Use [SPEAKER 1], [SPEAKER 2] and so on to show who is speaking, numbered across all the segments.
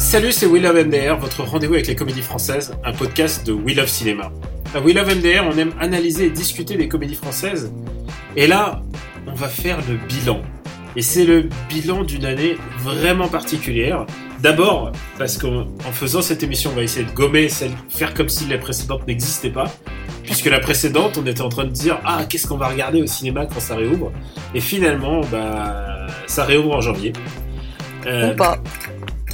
[SPEAKER 1] Salut, c'est We Love MDR, votre rendez-vous avec les comédies françaises, un podcast de We Love Cinéma. À We Love MDR, on aime analyser et discuter des comédies françaises. Et là, on va faire le bilan. Et c'est le bilan d'une année vraiment particulière. D'abord, parce qu'en en faisant cette émission, on va essayer de gommer, celle, faire comme si la précédente n'existait pas. Puisque la précédente, on était en train de dire Ah, qu'est-ce qu'on va regarder au cinéma quand ça réouvre? Et finalement, bah, ça réouvre en janvier. Euh,
[SPEAKER 2] Ou pas.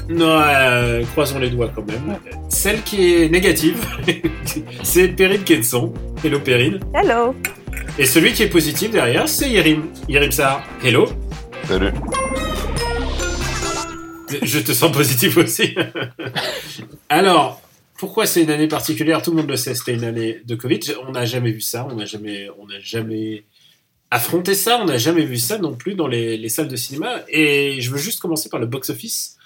[SPEAKER 1] non, euh, croisons les doigts quand même. Celle qui est négative, c'est Perrine Kenson. Hello Perrine.
[SPEAKER 2] Hello.
[SPEAKER 1] Et celui qui est positif derrière, c'est Yerim. Yerim Sar. Hello.
[SPEAKER 3] Salut.
[SPEAKER 1] Je te sens positif aussi. Alors, pourquoi c'est une année particulière? Tout le monde le sait, c'était une année de Covid. On n'a jamais vu ça. On n'a jamais, jamais affronté ça. On n'a jamais vu ça non plus dans les, les salles de cinéma. Et je veux juste commencer par le box-office.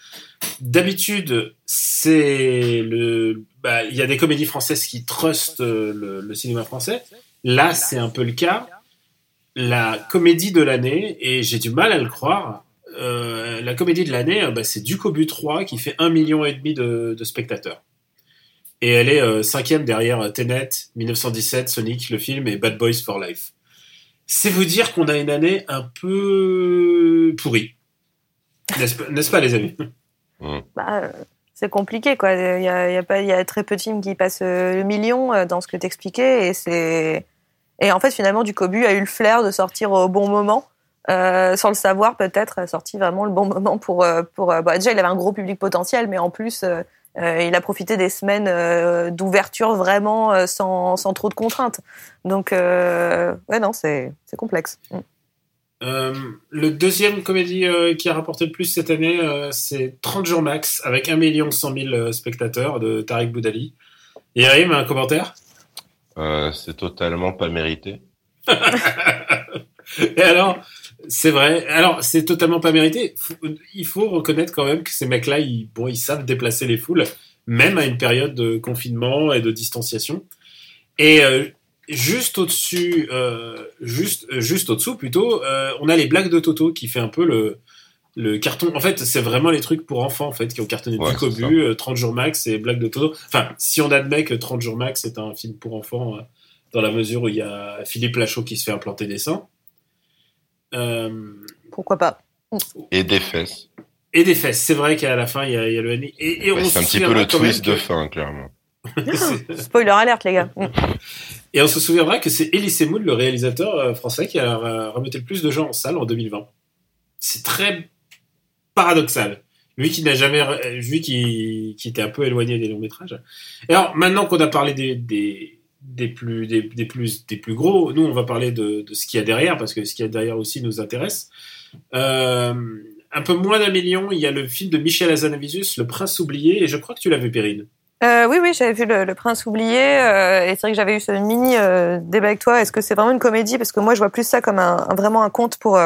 [SPEAKER 1] D'habitude, c'est le, bah, il y a des comédies françaises qui trustent euh, le cinéma français. Là, c'est un peu le cas. La comédie de l'année, et j'ai du mal à le croire, euh, la comédie de l'année, euh, bah, c'est Ducobu 3 qui fait un million et demi de, spectateurs. Et elle est euh, cinquième derrière Tenet, 1917, Sonic, le film, et Bad Boys for Life. C'est vous dire qu'on a une année un peu pourrie. N'est-ce pas, n'est-ce pas, les amis?
[SPEAKER 2] Bah, euh, c'est compliqué, quoi. Il y a, y a pas, y a très peu de films qui passent le million dans ce que t'expliquais, et c'est, et en fait, finalement, Ducobu a eu le flair de sortir au bon moment. Euh, sans le savoir peut-être, a sorti vraiment le bon moment pour euh, pour euh, bah, déjà il avait un gros public potentiel, mais en plus euh, il a profité des semaines euh, d'ouverture vraiment sans, sans trop de contraintes. Donc euh, ouais non c'est c'est complexe. Mm.
[SPEAKER 1] Euh, le deuxième comédie euh, qui a rapporté le plus cette année, euh, c'est 30 jours max, avec 1 100 000 spectateurs de Tariq Boudali. Yerim, un commentaire?
[SPEAKER 3] Euh, c'est totalement pas mérité.
[SPEAKER 1] Et alors, c'est vrai. Alors, c'est totalement pas mérité. Il faut reconnaître quand même que ces mecs-là, ils, bon, ils savent déplacer les foules, même à une période de confinement et de distanciation. Et euh, juste au-dessus, euh, juste, juste au-dessous plutôt, euh, on a les blagues de Toto qui fait un peu le, le carton. En fait, c'est vraiment les trucs pour enfants en fait qui ont cartonné
[SPEAKER 3] Ouais,
[SPEAKER 1] du Cobu, euh, 30 jours max et blagues de Toto. Enfin, si on admet que 30 jours max c'est un film pour enfants, euh, dans la mesure où il y a Philippe Lachaud qui se fait implanter des seins. Euh,
[SPEAKER 2] Pourquoi pas.
[SPEAKER 3] Et des fesses.
[SPEAKER 1] et des fesses. C'est vrai qu'à la fin, il y a, il y a le NI. Et, et
[SPEAKER 3] Ouais,
[SPEAKER 1] on
[SPEAKER 3] c'est un
[SPEAKER 1] se
[SPEAKER 3] petit peu
[SPEAKER 1] souviendra
[SPEAKER 3] le twist de
[SPEAKER 1] que-
[SPEAKER 3] fin, clairement.
[SPEAKER 1] C'est-
[SPEAKER 2] Spoiler alerte les gars.
[SPEAKER 1] Et on se souviendra que c'est Elie Semoun, le réalisateur euh, français, qui a euh, remetté le plus de gens en salle en 2020. C'est très paradoxal. Lui qui n'a jamais, lui qui, qui était un peu éloigné des longs métrages. Et alors maintenant qu'on a parlé des, des, des plus, des, plus, des plus gros, nous on va parler de, ce qu'il y a derrière parce que ce qu'il y a derrière aussi nous intéresse. Euh, un peu moins d'un million, il y a le film de Michel Hazanavicius, Le Prince oublié, et je crois que tu l'as vu, Perrine.
[SPEAKER 2] Euh, oui, oui, j'avais vu le, Prince oublié, euh, et c'est vrai que j'avais eu ce mini euh, débat avec toi. Est-ce que c'est vraiment une comédie? Parce que moi, je vois plus ça comme un, vraiment un conte pour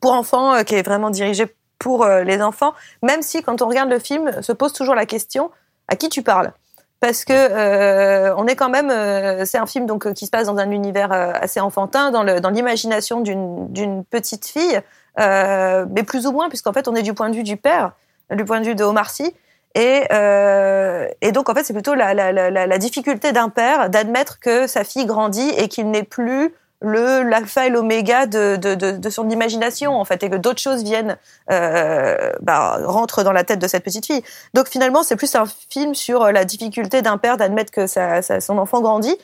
[SPEAKER 2] pour enfants, qui est vraiment dirigé pour les enfants. Même si, quand on regarde le film, se pose toujours la question à qui tu parles? Parce que euh, on est quand même, euh, c'est un film donc euh, qui se passe dans un univers euh, assez enfantin, dans le dans l'imagination d'une petite fille, euh, mais plus ou moins puisqu'en fait on est du point de vue du père, du point de vue de Omar Sy, et euh, et donc en fait c'est plutôt la la, la- la difficulté d'un père d'admettre que sa fille grandit et qu'il n'est plus le l'alpha et l'oméga de, de, de, de son imagination en fait et que d'autres choses viennent euh, bah, rentrent dans la tête de cette petite fille. Donc finalement c'est plus un film sur la difficulté d'un père d'admettre que sa, sa- son enfant grandit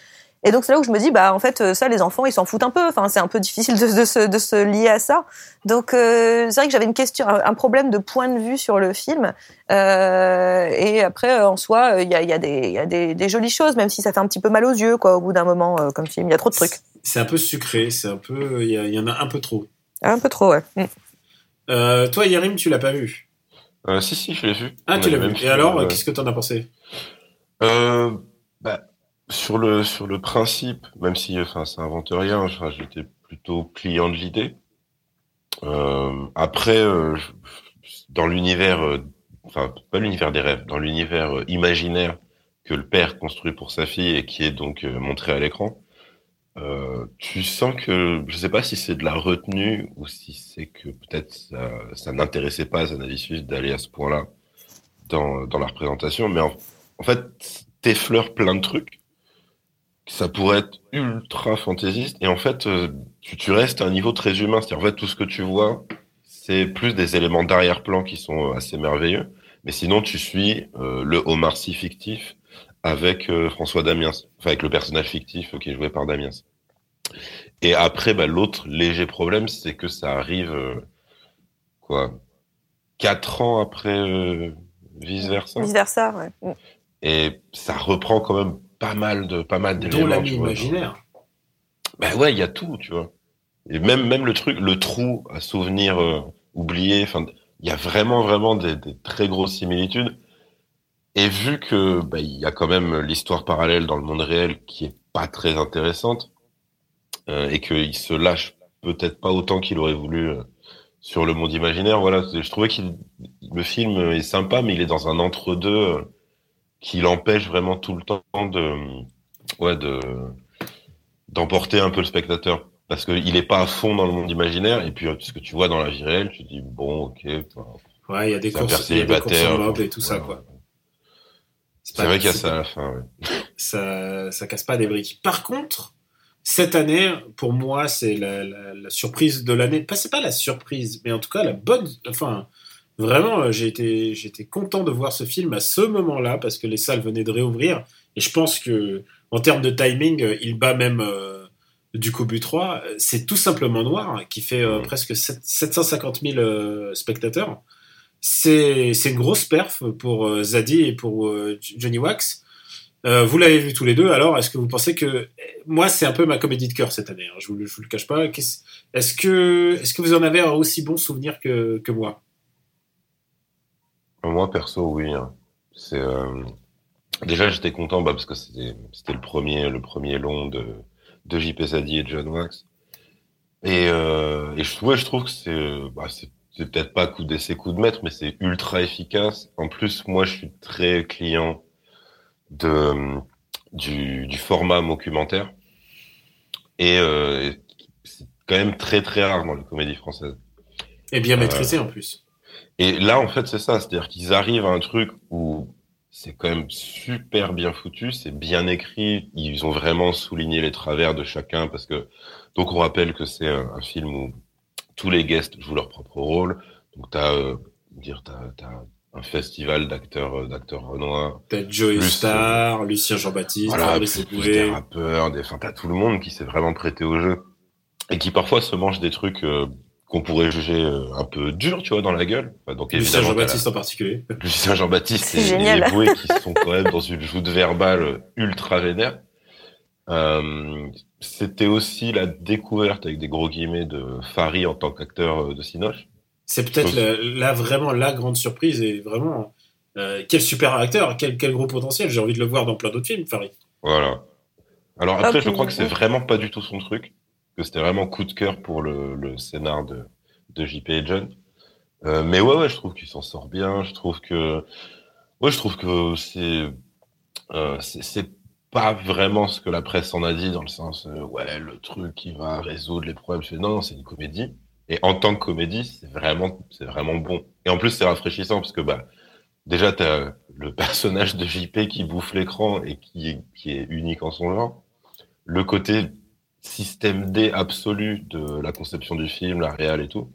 [SPEAKER 2] Et donc c'est là où je me dis, bah en fait, ça, les enfants, ils s'en foutent un peu. Enfin, c'est un peu difficile de, de, se, de se lier à ça. Donc euh, c'est vrai que j'avais une question, un problème de point de vue sur le film. Euh, et après, en soi, il y a, y a, des, y a des, des, jolies choses, même si ça fait un petit peu mal aux yeux, quoi, au bout d'un moment, euh, comme film. Il y a trop de trucs.
[SPEAKER 1] C'est un peu sucré, c'est un peu, il y, y, en a un peu trop.
[SPEAKER 2] Un peu trop, ouais. Mm.
[SPEAKER 1] Euh, toi, Yarim, tu l'as pas vu?
[SPEAKER 3] Euh, Si, si, je l'ai vu.
[SPEAKER 1] Ah, tu l'as vu. Et alors, qu'est-ce que t'en as pensé?
[SPEAKER 3] Euh, bah, sur le sur le principe, même si enfin ça invente rien, j'étais plutôt client de l'idée. Euh, après, euh, dans l'univers, euh, enfin pas l'univers des rêves, dans l'univers imaginaire que le père construit pour sa fille et qui est donc montré à l'écran, tu sens que je sais pas si c'est de la retenue ou si c'est que peut-être ça, ça n'intéressait pas Zanavicius d'aller à ce point-là dans dans la représentation, mais en, en fait t'effleures plein de trucs ça pourrait être ultra fantaisiste. Et en fait euh, tu, tu restes à un niveau très humain. C'est-à-dire en fait tout ce que tu vois c'est plus des éléments d'arrière-plan qui sont assez merveilleux. Mais sinon tu suis euh, le Omar Sy fictif avec euh, François Damiens. Enfin avec le personnage fictif qui est joué par Damiens. Et après bah, l'autre léger problème c'est que ça arrive quoi quatre ans après vice versa
[SPEAKER 2] vice versa ouais
[SPEAKER 3] et ça reprend quand même pas mal de pas mal d'éléments.
[SPEAKER 1] Dont l'ami imaginaire.
[SPEAKER 3] Ben ouais, il y a tout, tu vois. Et même même le truc, le trou à souvenir euh, oublié. Enfin, il y a vraiment vraiment des, des, très grosses similitudes. Et vu que bah, il y a quand même l'histoire parallèle dans le monde réel qui est pas très intéressante euh, et qu'il se lâche peut-être pas autant qu'il aurait voulu euh, sur le monde imaginaire. Voilà, je trouvais qu'il le film est sympa, mais il est dans un entre-deux qui l'empêche vraiment tout le temps de, ouais, de, d'emporter un peu le spectateur. Parce qu'il est pas à fond dans le monde imaginaire, et puis ce que tu vois dans la vie réelle, tu dis, bon, ok.
[SPEAKER 1] Ouais, il y a des courses, il y a des courses et tout ça, quoi.
[SPEAKER 3] C'est vrai qu'il y a ça à la fin, ouais.
[SPEAKER 1] Ça, ça casse pas des briques. Par contre, cette année, pour moi, c'est la, la, la, surprise de l'année. Pas, c'est pas la surprise, mais en tout cas, la bonne, enfin, Vraiment, euh, j'ai été, j'étais content de voir ce film à ce moment-là parce que les salles venaient de réouvrir et je pense que en termes de timing, euh, il bat même euh, du Cobu 3. C'est tout simplement Noir qui fait euh, presque 7, 750 000 euh, spectateurs. C'est, c'est une grosse perf pour Zadie et pour Johnny Wax. vous l'avez vu tous les deux. Alors, est-ce que vous pensez que moi, c'est un peu ma comédie de cœur cette année hein, Je vous, je vous le cache pas. Est-ce que, est-ce que vous en avez un aussi bon souvenir que, que moi?
[SPEAKER 3] Moi, perso, oui. Hein. C'est euh... déjà j'étais content bah, parce que c'était le premier le premier long de de JP Zadi et John Wax. Et, euh, et je, ouais, je trouve que c'est bah, c'est peut-être pas coup d'essai coup de maître, mais c'est ultra efficace. En plus, moi, je suis très client de du, du format documentaire et euh, c'est quand même très très rare dans les comédies françaises.
[SPEAKER 1] Et bien maîtrisé en plus.
[SPEAKER 3] Et là, en fait, c'est ça. C'est-à-dire qu'ils arrivent à un truc où c'est quand même super bien foutu, c'est bien écrit. Ils ont vraiment souligné les travers de chacun parce que, donc on rappelle que c'est un, un, film où tous les guests jouent leur propre rôle. Donc t'as, euh, dire, t'as, t'as un festival d'acteurs, euh, d'acteurs renois.
[SPEAKER 1] T'as Joey Star, euh, Lucien Jean-Baptiste,
[SPEAKER 3] voilà, des rappeurs, des, enfin, t'as tout le monde qui s'est vraiment prêté au jeu et qui parfois se mange des trucs, euh, qu'on pourrait juger euh, un peu dur, tu vois, dans la gueule.
[SPEAKER 1] Donc Lucien Jean-Baptiste en particulier.
[SPEAKER 3] Lucien Jean-Baptiste et les Boué qui sont quand même dans une joute verbale ultra vénère. Euh, C'était aussi la découverte avec des gros guillemets de Fari en tant qu'acteur euh, de Cinoche.
[SPEAKER 1] C'est peut-être là vraiment la grande surprise et vraiment euh, quel super acteur, quel, quel gros potentiel. J'ai envie de le voir dans plein d'autres films, Fari.
[SPEAKER 3] Voilà. Alors après, je crois que c'est vraiment pas du tout son truc que c'était vraiment coup de cœur pour le, scénar de, de JP et John. Euh, mais ouais, ouais, je trouve qu'il s'en sort bien. Je trouve que, ouais, je trouve que c'est, euh, c'est pas vraiment ce que la presse en a dit dans le sens, euh, ouais, le truc qui va résoudre les problèmes. Non, non, c'est une comédie. Et en tant que comédie, c'est vraiment, c'est vraiment bon. Et en plus, c'est rafraîchissant parce que bah, déjà, t'as le personnage de JP qui bouffe l'écran et qui qui est unique en son genre. Le côté système D absolu de la conception du film, la réal et tout.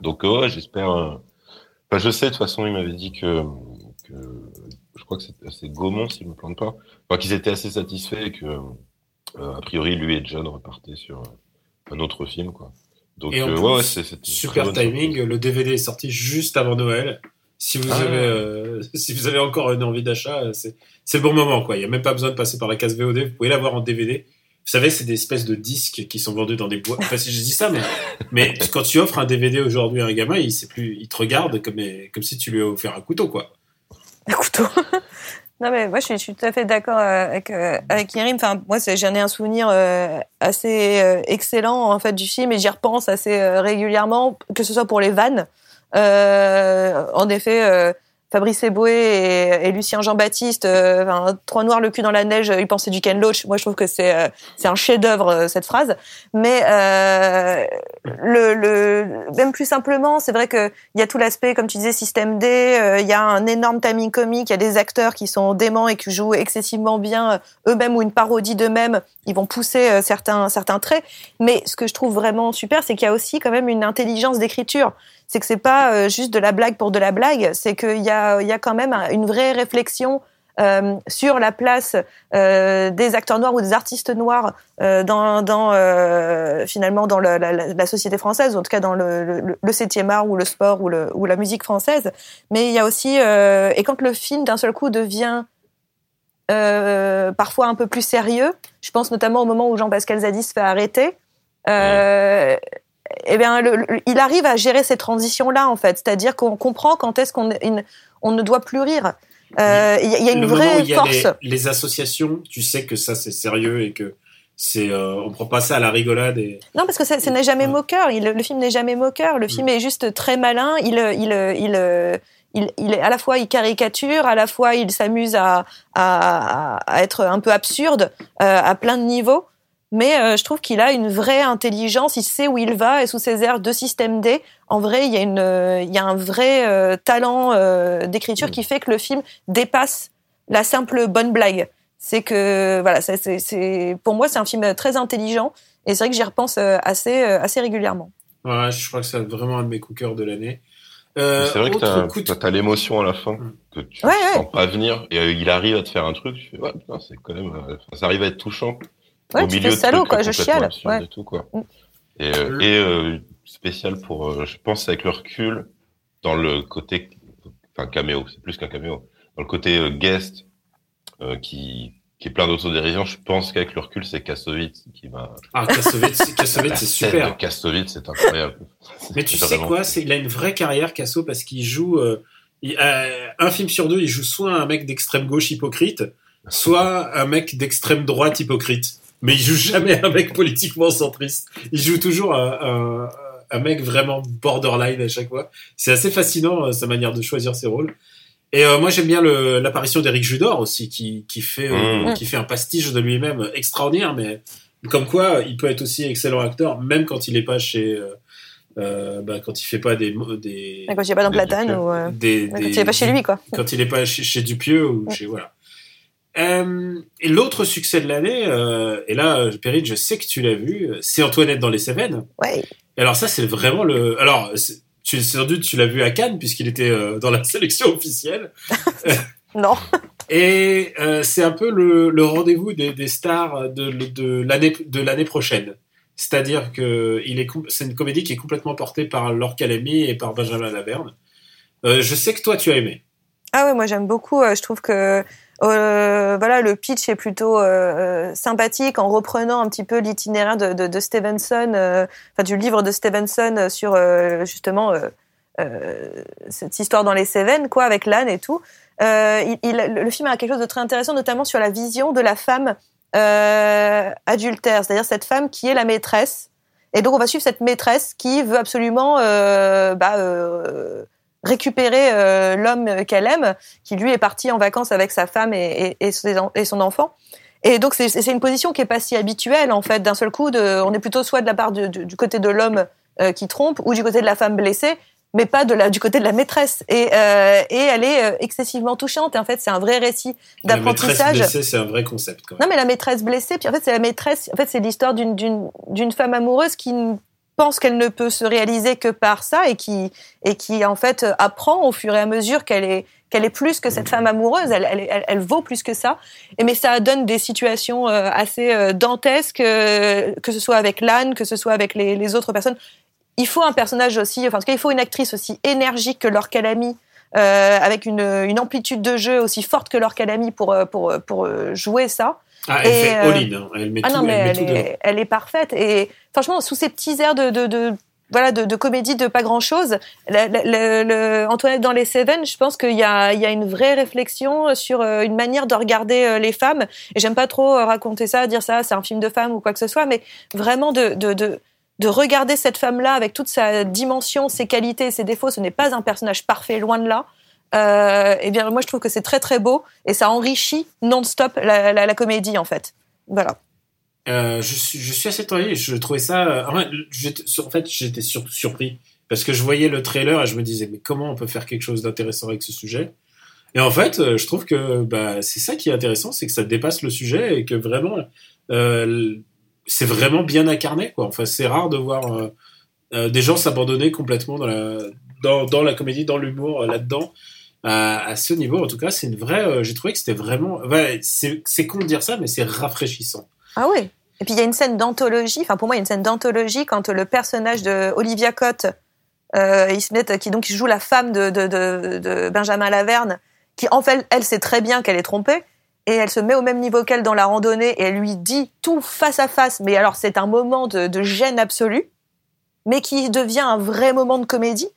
[SPEAKER 3] Donc ouais, j'espère. Euh... Enfin, je sais de toute façon, il m'avait dit que, que, je crois que c'est Gaumont, s'il me plante pas, enfin, qu'ils étaient assez satisfaits et que a priori, lui et John repartaient sur un autre film, quoi.
[SPEAKER 1] Donc, et ouais, c'est super timing. Le DVD est sorti juste avant Noël. Si vous ah. avez, si vous avez encore une envie d'achat, c'est le bon moment, quoi. Il n'y a même pas besoin de passer par la case VOD. Vous pouvez l'avoir en DVD. Savez, c'est des espèces de disques qui sont vendus dans des boîtes. Enfin, si je dis ça, mais, quand tu offres un DVD aujourd'hui à un gamin, il, sait plus, il te regarde comme, si tu lui as offert un couteau, quoi.
[SPEAKER 2] Un couteau Non mais moi je suis, tout à fait d'accord euh, avec euh, avec Yerim. Enfin moi j'en ai un souvenir euh, assez excellent en fait du film et j'y repense assez régulièrement, que ce soit pour les vannes. en effet, Fabrice Eboué et, Lucien Jean-Baptiste, euh, trois noirs le cul dans la neige, ils pensaient du Ken Loach. Moi, je trouve que c'est euh, c'est un chef-d'œuvre euh, cette phrase. Mais euh, le, le même plus simplement, c'est vrai que il y a tout l'aspect, comme tu disais, système D. Il y a un énorme timing comique. Il y a des acteurs qui sont déments et qui jouent excessivement bien eux-mêmes ou une parodie d'eux-mêmes. Ils vont pousser certains certains traits. Mais ce que je trouve vraiment super, c'est qu'il y a aussi quand même une intelligence d'écriture c'est que c'est pas euh, juste de la blague pour de la blague, c'est qu'il y a, y a quand même une vraie réflexion euh, sur la place euh, des acteurs noirs ou des artistes noirs dans, dans finalement dans la, société française, ou en tout cas dans le, le, le 7e art ou le sport ou, la musique française. Mais il y a aussi et quand le film d'un seul coup devient parfois un peu plus sérieux, je pense notamment au moment où Jean-Pascal Zadis se fait arrêter. Eh bien, il arrive à gérer ces transitions-là, en fait. C'est-à-dire qu'on comprend quand est-ce qu'on on ne doit plus rire. Euh, il y, a une vraie force.
[SPEAKER 1] Les, associations, tu sais que ça c'est sérieux et que c'est, euh, on prend pas ça à la rigolade. Et...
[SPEAKER 2] Non, parce que ce n'est jamais moqueur. Il, le film n'est jamais moqueur. Le mm. film est juste très malin. Il, il, il, il, il, est à la fois il caricature, à la fois il s'amuse à, à, à, être un peu absurde euh, à plein de niveaux mais euh, je trouve qu'il a une vraie intelligence, il sait où il va et sous ses airs de système D, en vrai, il y a une euh, il y a un vrai euh, talent d'écriture qui fait que le film dépasse la simple bonne blague. C'est que voilà, c'est pour moi c'est un film très intelligent et c'est vrai que j'y repense assez assez régulièrement.
[SPEAKER 1] Ouais, je crois que c'est vraiment un de mes coups cœur de l'année.
[SPEAKER 3] c'est vrai que tu as, l'émotion à la fin mm. que tu ne sens pas venir et il arrive à te faire un truc. Tu fais, ouais, c'est quand même, ça arrive à être touchant
[SPEAKER 2] au milieu de salaud, quoi, je chiale. Ouais.
[SPEAKER 3] Et, tout, quoi. Mm. et, euh, et euh, spécial pour, euh, je pense, avec le recul, dans le côté, enfin, caméo, c'est plus qu'un caméo, dans le côté guest, qui, qui est plein d'autodérision, je pense qu'avec le recul, c'est Kassovitz qui m'a.
[SPEAKER 1] Ah, Kassovitz, Kassovitz c'est super.
[SPEAKER 3] Kassovitz, c'est incroyable.
[SPEAKER 1] Mais tu sais quoi, c'est, il a une vraie carrière, Kasso, parce qu'il joue, un film sur deux, il joue soit un mec d'extrême gauche hypocrite, soit un mec d'extrême droite hypocrite mais il joue jamais un mec politiquement centriste. Il joue toujours un, un, mec vraiment borderline à chaque fois. C'est assez fascinant euh, sa manière de choisir ses rôles. Et euh, moi j'aime bien l'apparition d'Eric Judor aussi, qui, qui fait euh, mmh. qui fait un pastiche de lui-même extraordinaire, mais comme quoi il peut être aussi excellent acteur même quand il n'est pas chez euh, bah, quand il fait pas des, des
[SPEAKER 2] quand il n'est pas dans Platane ou des, quand il n'est pas chez lui quoi
[SPEAKER 1] quand il n'est pas chez, chez Dupieux ou chez voilà euh, et l'autre succès de l'année, euh, et là, Perrine, je sais que tu l'as vu, c'est Antoinette dans les Cévennes.
[SPEAKER 2] Ouais.
[SPEAKER 1] alors ça, c'est vraiment le. Alors, tu, sans doute, tu l'as vu à Cannes puisqu'il était euh, dans la sélection officielle.
[SPEAKER 2] non.
[SPEAKER 1] Et euh, c'est un peu le, le rendez-vous des, des, stars de, de l'année de l'année prochaine. C'est-à-dire que il est c'est une comédie qui est complètement portée par Laure Calamy et par Benjamin Laverne. Euh, je sais que toi, tu as aimé.
[SPEAKER 2] Ah ouais, moi j'aime beaucoup. Je trouve que euh, voilà, le pitch est plutôt euh, sympathique en reprenant un petit peu l'itinéraire de, Stevenson, euh, du livre de Stevenson sur euh, justement cette histoire dans les Cévennes, quoi, avec l'âne et tout. Le film a quelque chose de très intéressant, notamment sur la vision de la femme adultère, c'est-à-dire cette femme qui est la maîtresse. Et donc on va suivre cette maîtresse qui veut absolument bah, récupérer euh, l'homme qu'elle aime, qui lui est parti en vacances avec sa femme et, et, et son enfant. Et donc c'est une position qui est pas si habituelle en fait. D'un seul coup, de, on est plutôt soit de la part du, du côté de l'homme euh, qui trompe ou du côté de la femme blessée, mais pas de la, du côté de la maîtresse. Et, euh, et elle est excessivement touchante. Et en fait, c'est un vrai récit d'apprentissage. La
[SPEAKER 1] maîtresse blessée, c'est un vrai concept. Quand même.
[SPEAKER 2] Non, mais la maîtresse blessée, puis en fait, c'est la maîtresse. En fait, c'est l'histoire d'une d'une femme amoureuse qui pense qu'elle ne peut se réaliser que par ça et qui et qui en fait apprend au fur et à mesure qu'elle est qu'elle est plus que cette femme amoureuse, elle, elle, elle, vaut plus que ça. Et mais ça donne des situations euh, assez euh, dantesques, euh, que ce soit avec l'âne, que ce soit avec les, les, autres personnes. Il faut un personnage aussi, enfin en tout cas il faut une actrice aussi énergique que Laure Calamy, euh, avec une, une, amplitude de jeu aussi forte que Laure Calamy pour pour pour jouer ça.
[SPEAKER 1] Ah, elle fait all in, elle met
[SPEAKER 2] ah
[SPEAKER 1] tout,
[SPEAKER 2] non, mais
[SPEAKER 1] elle,
[SPEAKER 2] elle,
[SPEAKER 1] met
[SPEAKER 2] est, elle est parfaite. Et franchement, sous ces petits airs de, voilà, de, comédie de pas grand chose. Antoinette dans les Seven, je pense qu'il y a, une vraie réflexion sur euh, une manière de regarder euh, les femmes. Et j'aime pas trop euh, raconter ça, dire ça, c'est un film de femme ou quoi que ce soit, mais vraiment de, de, de, de regarder cette femme-là avec toute sa dimension, ses qualités, ses défauts. Ce n'est pas un personnage parfait, loin de là. Euh, et bien, moi, je trouve que c'est très très beau et ça enrichit non-stop la, la comédie en fait. Voilà.
[SPEAKER 1] Euh, je, suis, assez étonné. Je trouvais ça. En fait, j'étais surpris parce que je voyais le trailer et je me disais, mais comment on peut faire quelque chose d'intéressant avec ce sujet? Et en fait, euh, je trouve que bah, c'est ça qui est intéressant, c'est que ça dépasse le sujet et que vraiment, euh, c'est vraiment bien incarné. Enfin, c'est rare de voir euh, euh des gens s'abandonner complètement dans la, comédie, dans l'humour, là-dedans. À, ce niveau, en tout cas, c'est une vraie. J'ai trouvé que c'était vraiment. Ouais, c'est con de dire ça, mais c'est rafraîchissant.
[SPEAKER 2] Ah oui. Et puis il y a une scène d'anthologie, enfin pour moi il y a une scène d'anthologie quand le personnage de Olivia Cotte, euh, qui donc joue la femme de, de, de, de, Benjamin Laverne, qui en fait elle sait très bien qu'elle est trompée et elle se met au même niveau qu'elle dans la randonnée et elle lui dit tout face à face. Mais alors c'est un moment de, de gêne absolue, mais qui devient un vrai moment de comédie.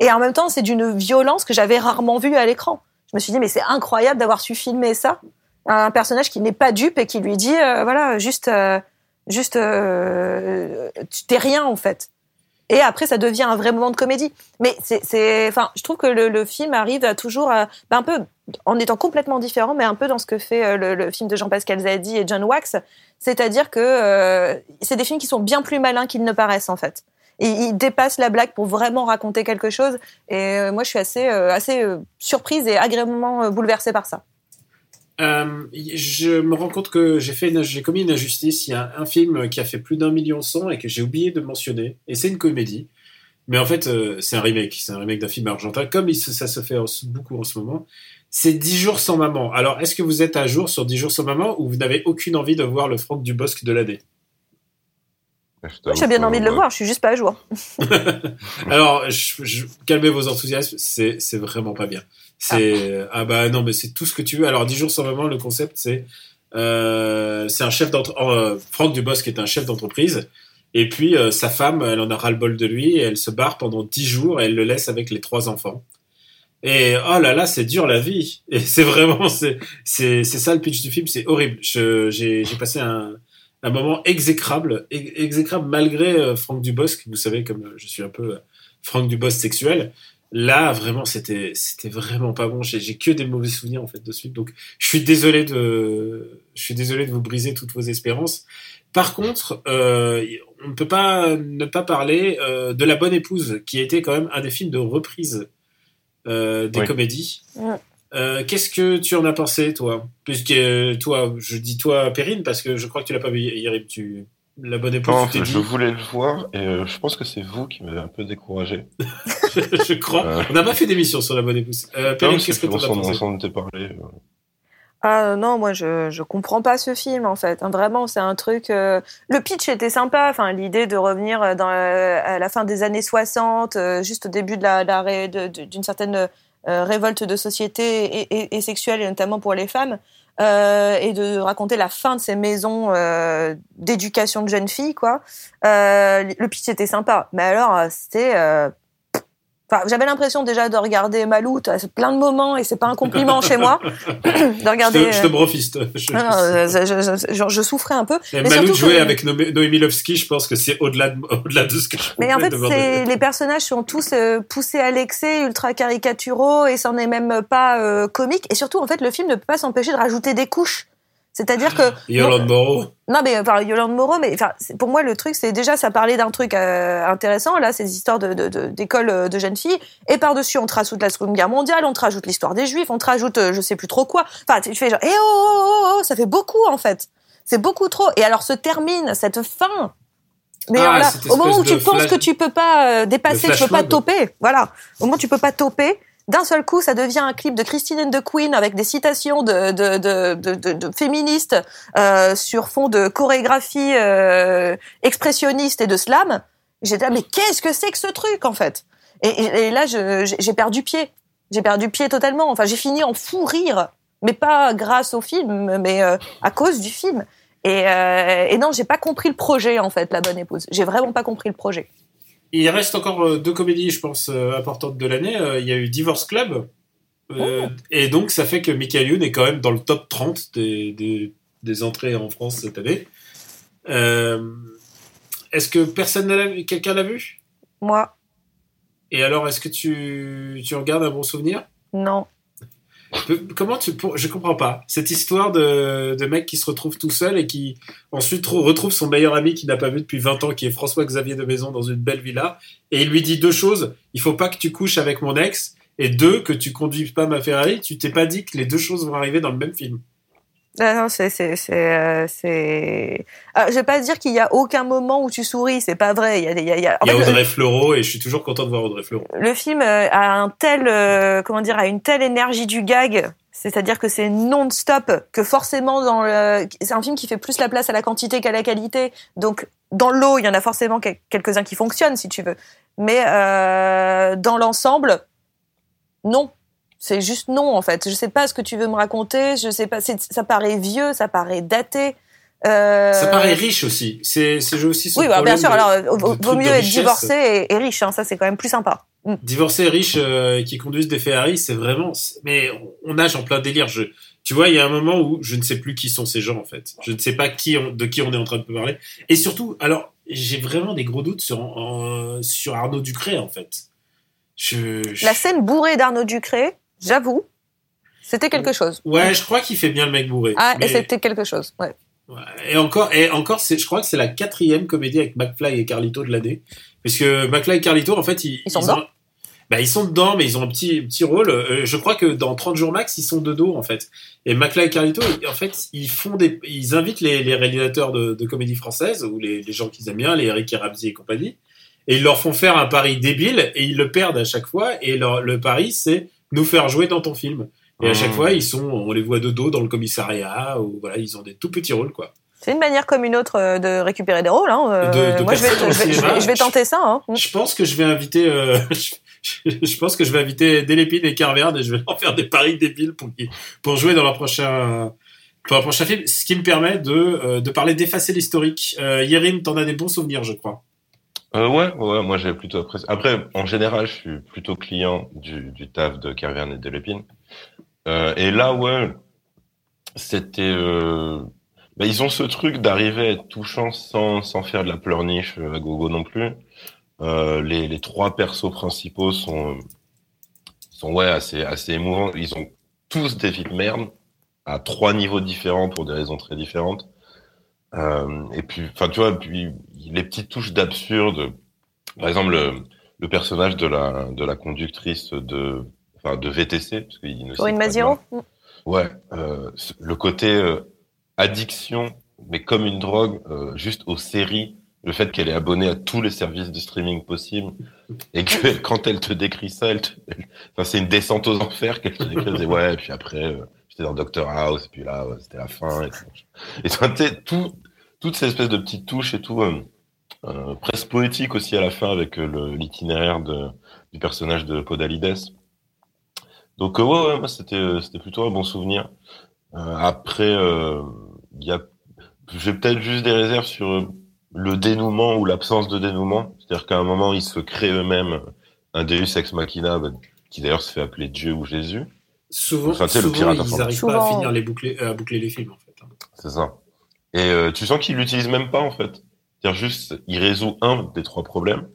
[SPEAKER 2] Et en même temps c'est d'une violence que j'avais rarement vue à l'écran. Je me suis dit mais c'est incroyable d'avoir su filmer ça un personnage qui n'est pas dupe et qui lui dit euh, voilà juste euh, juste euh, tu t'es rien en fait. Et après ça devient un vrai moment de comédie. Mais c'est enfin je trouve que le, film arrive toujours à, ben, un peu en étant complètement différent mais un peu dans ce que fait le, le film de Jean-Pascal Zadi et John Wax. C'est-à-dire que c'est des films qui sont bien plus malins qu'ils ne paraissent en fait. Et ils dépassent la blague pour vraiment raconter quelque chose. Et moi je suis assez assez surprise et agréablement bouleversée par ça
[SPEAKER 1] euh, je me rends compte que j'ai fait, j'ai commis une injustice. Il y a un film qui a fait plus d'un million cent et que j'ai oublié de mentionner. Et c'est une comédie. Mais en fait, euh, c'est un remake. C'est un remake d'un film argentin, comme il, ça se fait en, beaucoup en ce moment. C'est 10 jours sans maman. Alors, est-ce que vous êtes à jour sur 10 jours sans maman ou vous n'avez aucune envie de voir le Franck Dubosc de l'année?
[SPEAKER 2] J'ai bien envie de le voir, je suis juste pas à jour.
[SPEAKER 1] Alors, je, je, calmez vos enthousiasmes, c'est vraiment pas bien. C'est ah. ah. bah non, mais c'est tout ce que tu veux. Alors 10 jours sans maman, le concept c'est euh, c'est un chef d'entreprise. Euh, Franck Dubosc est un chef d'entreprise. Et puis euh, sa femme, elle en a ras le bol de lui et elle se barre pendant 10 jours elle le laisse avec les trois enfants. Et oh là là, c'est dur la vie. Et c'est vraiment c'est c'est ça le pitch du film, c'est horrible. J'ai j'ai passé un un moment exécrable, exécrable malgré euh, Franck Dubosc. Vous savez comme je suis un peu Franck Dubosc sexuel. Là, vraiment, c'était, c'était vraiment pas bon. J'ai, j'ai que des mauvais souvenirs en fait de suite. Donc, je suis désolé de, je suis désolé de vous briser toutes vos espérances. Par contre, euh, on ne peut pas ne pas parler euh, de La Bonne Épouse, qui a été quand même un des films de reprise euh, des oui. comédies. Ouais. Euh, qu'est-ce que tu en as pensé, toi? Puisque toi, je dis toi, Perrine, parce que je crois que tu l'as pas vu, Yerim. Tu, la bonne épouse.
[SPEAKER 3] Non, je voulais le voir et euh, je pense que c'est vous qui m'avez un peu découragé.
[SPEAKER 1] je, crois. Euh... On n'a pas fait d'émission sur la bonne épouse. Euh, Perrine, qu'est-ce que tu as pensé
[SPEAKER 3] On s'en était parlé. euh.
[SPEAKER 2] Ah non, moi je je comprends pas ce film en fait. Hein, vraiment, c'est un truc. Euh... Le pitch était sympa. Enfin, l'idée de revenir dans à la fin des années 60, euh, juste au début de la, la d'une certaine euh, révolte de société et, et, et, sexuelle, et notamment pour les femmes euh, et de raconter la fin de ces maisons euh, d'éducation de jeunes filles, quoi. Euh, le pitch était sympa, mais alors c'était euh, Enfin, j'avais l'impression déjà de regarder Maloute à plein de moments et c'est pas un compliment chez moi de regarder.
[SPEAKER 1] Je te, brofiste.
[SPEAKER 2] Je, non, non, je, je, je, souffrais un peu.
[SPEAKER 1] Et mais Maloute que... avec Noémie Lovski, je pense que c'est au-delà de, au-delà de ce que je
[SPEAKER 2] Mais en fait, c'est, les personnages sont tous euh, poussés à l'excès, ultra caricaturaux et c'en est même pas euh, comique. Et surtout, en fait, le film ne peut pas s'empêcher de rajouter des couches. C'est-à-dire que
[SPEAKER 1] Yolande Moreau.
[SPEAKER 2] Non mais enfin Yolande Moreau, mais enfin pour moi le truc c'est déjà ça parlait d'un truc euh, intéressant là, ces histoires de d'école de, de, de, jeunes filles et par dessus on te rajoute la Seconde Guerre mondiale, on te rajoute l'histoire des Juifs, on te rajoute euh, je sais plus trop quoi. Enfin tu fais genre eh oh, oh oh oh ça fait beaucoup en fait, c'est beaucoup trop. Et alors se termine cette fin. Mais ah, voilà, au moment où tu penses que tu peux pas euh, dépasser, tu peux pas toper, voilà, au moment où tu peux pas toper d'un seul coup, ça devient un clip de Christine and the Queen avec des citations de, de, de, de, de féministes euh, sur fond de chorégraphie euh, expressionniste et de slam. J'étais là, mais qu'est-ce que c'est que ce truc en fait? Et, là, j'ai perdu pied. J'ai perdu pied totalement. Enfin, j'ai fini en fou rire, mais pas grâce au film, mais euh, à cause du film. Et, euh, et non, j'ai pas compris le projet en fait, La Bonne Épouse. J'ai vraiment pas compris le projet.
[SPEAKER 1] Il reste encore euh, deux comédies, je pense, euh, importantes de l'année. Euh, il y a eu Divorce Club. Oh. Et donc, ça fait que Michael Youn est quand même dans le top 30 des, des, des entrées en France cette année. est-ce que personne n'a vu Quelqu'un l'a vu?
[SPEAKER 2] Moi.
[SPEAKER 1] Et alors, est-ce que tu, tu regardes un bon souvenir?
[SPEAKER 2] Non.
[SPEAKER 1] Comment tu je comprends pas. Cette histoire de, de mec qui se retrouve tout seul et qui ensuite retrouve son meilleur ami qu'il n'a pas vu depuis 20 ans qui est François Xavier de Maison dans une belle villa et il lui dit deux choses. Il faut pas que tu couches avec mon ex et deux que tu conduis pas ma Ferrari. Tu t'es pas dit que les deux choses vont arriver dans le même film
[SPEAKER 2] ah non, c'est c'est c'est euh, c'est. Euh, je vais pas dire qu'il y a aucun moment où tu souris, c'est pas vrai. Il y a il y a.
[SPEAKER 1] Il y a, il y a Audrey Fleurot et je suis toujours content de voir Audrey Fleurot.
[SPEAKER 2] Le film euh, a un tel euh, comment dire a une telle énergie du gag, c'est-à-dire que c'est non-stop, que forcément dans le c'est un film qui fait plus la place à la quantité qu'à la qualité. Donc dans l'eau, il y en a forcément quelques uns qui fonctionnent si tu veux, mais euh, dans l'ensemble, non c'est juste non, en fait. Je sais pas ce que tu veux me raconter. Je sais pas. Ça paraît vieux, ça paraît daté.
[SPEAKER 1] Euh... Ça paraît riche aussi. C'est c'est aussi.
[SPEAKER 2] oui, bah, bien sûr. alors, vaut mieux être divorcé et, riche. Hein, ça, c'est quand même plus sympa.
[SPEAKER 1] Mm. Divorcé et riche euh, qui conduisent des Ferrari, c'est vraiment. Mais on nage en plein délire. Je, tu vois, il y a un moment où je ne sais plus qui sont ces gens en fait. Je ne sais pas qui de qui on est en train de parler. Et surtout, alors, j'ai vraiment des gros doutes sur sur Arnaud Ducré en fait.
[SPEAKER 2] Je, je... La scène bourrée d'Arnaud Ducré, J'avoue, c'était quelque chose.
[SPEAKER 1] Ouais, je crois qu'il fait bien le mec bourré.
[SPEAKER 2] Ah, et c'était quelque chose, ouais.
[SPEAKER 1] Et encore, et encore, je crois que c'est la quatrième comédie avec McFly et Carlito de l'année. Parce que McFly et Carlito, en fait, ils,
[SPEAKER 2] ils sont dedans.
[SPEAKER 1] bah, ils sont dedans, mais ils ont un petit, petit rôle. Euh, je crois que dans 30 jours max, ils sont de dos, en fait. Et McFly et Carlito, en fait, ils font des, ils invitent les, les réalisateurs de, de comédie française, ou les, les gens qu'ils aiment bien, les Eric et Ramsey et compagnie. Et ils leur font faire un pari débile, et ils le perdent à chaque fois. Et leur, le pari, c'est, nous faire jouer dans ton film. Et à chaque mmh. fois, ils sont, on les voit de dos dans le commissariat, ou voilà, ils ont des tout petits rôles, quoi.
[SPEAKER 2] C'est une manière comme une autre euh, de récupérer des rôles. Hein. Euh, moi, je vais, je, vais, tenter ça. Hein.
[SPEAKER 1] Je pense que je vais inviter, euh, je, pense que je vais inviter Delépine et Carverne et je vais leur faire des paris débiles pour, pour jouer dans leur prochain, pour leur prochain film. Ce qui me permet de, de parler d'effacer l'historique. Euh, Yérim, t'en as des bons souvenirs, je crois.
[SPEAKER 3] Euh, ouais, ouais, moi j'ai plutôt apprécié. Après, en général, je suis plutôt client du, du taf de Carverne et de Lépine. Euh, et là, ouais, c'était. Euh... Bah, ils ont ce truc d'arriver à être touchant sans, sans faire de la pleurniche à gogo non plus. Euh, les, les trois persos principaux sont, sont ouais, assez, assez émouvants. Ils ont tous des vies de merde à trois niveaux différents pour des raisons très différentes. Euh, et puis, enfin, tu vois, puis les petites touches d'absurde. Par exemple, le, le, personnage de la de la conductrice de enfin de VTC, parce qu'il ne
[SPEAKER 2] Maziro.
[SPEAKER 3] Ouais, euh, le côté euh, addiction, mais comme une drogue, juste aux séries. Le fait qu'elle est abonnée à tous les services de streaming possibles et que quand elle te décrit ça, elle enfin, c'est une descente aux enfers qu'elle te décrit. Elle dit, ouais, et puis après, euh, j'étais dans Doctor House, puis là, c'était la fin. Et, et tout, toute cette espèce de petites touches et tout, euh, euh, presque poétique aussi à la fin avec euh, l'itinéraire du personnage de Podalides. Donc ouais, moi c'était plutôt un bon souvenir. après, il j'ai peut-être juste des réserves sur le dénouement ou l'absence de dénouement. C'est-à-dire qu'à un moment, ils se créent eux-mêmes un Deus ex machina, bah, qui d'ailleurs se fait appeler Dieu ou Jésus.
[SPEAKER 1] Souvent, souvent ils n'arrivent pas à finir les boucler, à boucler les films en fait. Hein.
[SPEAKER 3] C'est ça. Et euh, tu sens qu'il l'utilise même pas en fait. C'est-à-dire juste, il résout un des trois problèmes,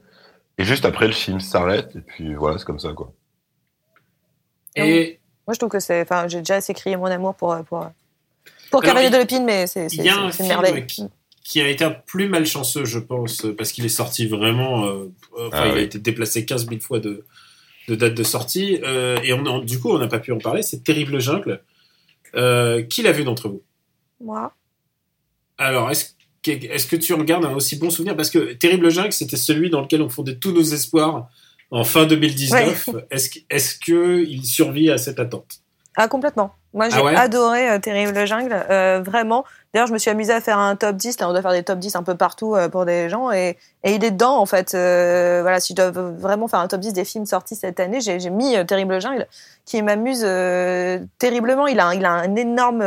[SPEAKER 3] et juste après le film s'arrête, et puis voilà, c'est comme ça quoi.
[SPEAKER 2] Et moi je trouve que c'est, enfin, j'ai déjà assez crié mon amour pour pour pour Cavalier de l'épine, mais c'est c'est une merveille.
[SPEAKER 1] Qui, a été un plus malchanceux, je pense, parce qu'il est sorti vraiment. Euh, enfin, ah il a été déplacé 15 000 fois de, de date de sortie, euh, et on, du coup, on n'a pas pu en parler. C'est Terrible Jungle. Euh, qui l'a vu d'entre vous?
[SPEAKER 2] Moi.
[SPEAKER 1] Alors, est-ce est-ce que tu regardes un aussi bon souvenir? Parce que Terrible Jungle, c'était celui dans lequel on fondait tous nos espoirs en fin 2019. Est-ce est-ce que il survit à cette attente?
[SPEAKER 2] Ah, complètement. Moi, j'ai
[SPEAKER 1] Ah ouais
[SPEAKER 2] adoré euh, Terrible Jungle, euh, vraiment. D'ailleurs, je me suis amusée à faire un top 10. Là, on doit faire des top 10 un peu partout euh, pour des gens. Et, et il est dedans, en fait. Voilà, si je dois vraiment faire un top 10 des films sortis cette année, j'ai j'ai mis Terrible Jungle, qui m'amuse terriblement. Il a, un- il a un énorme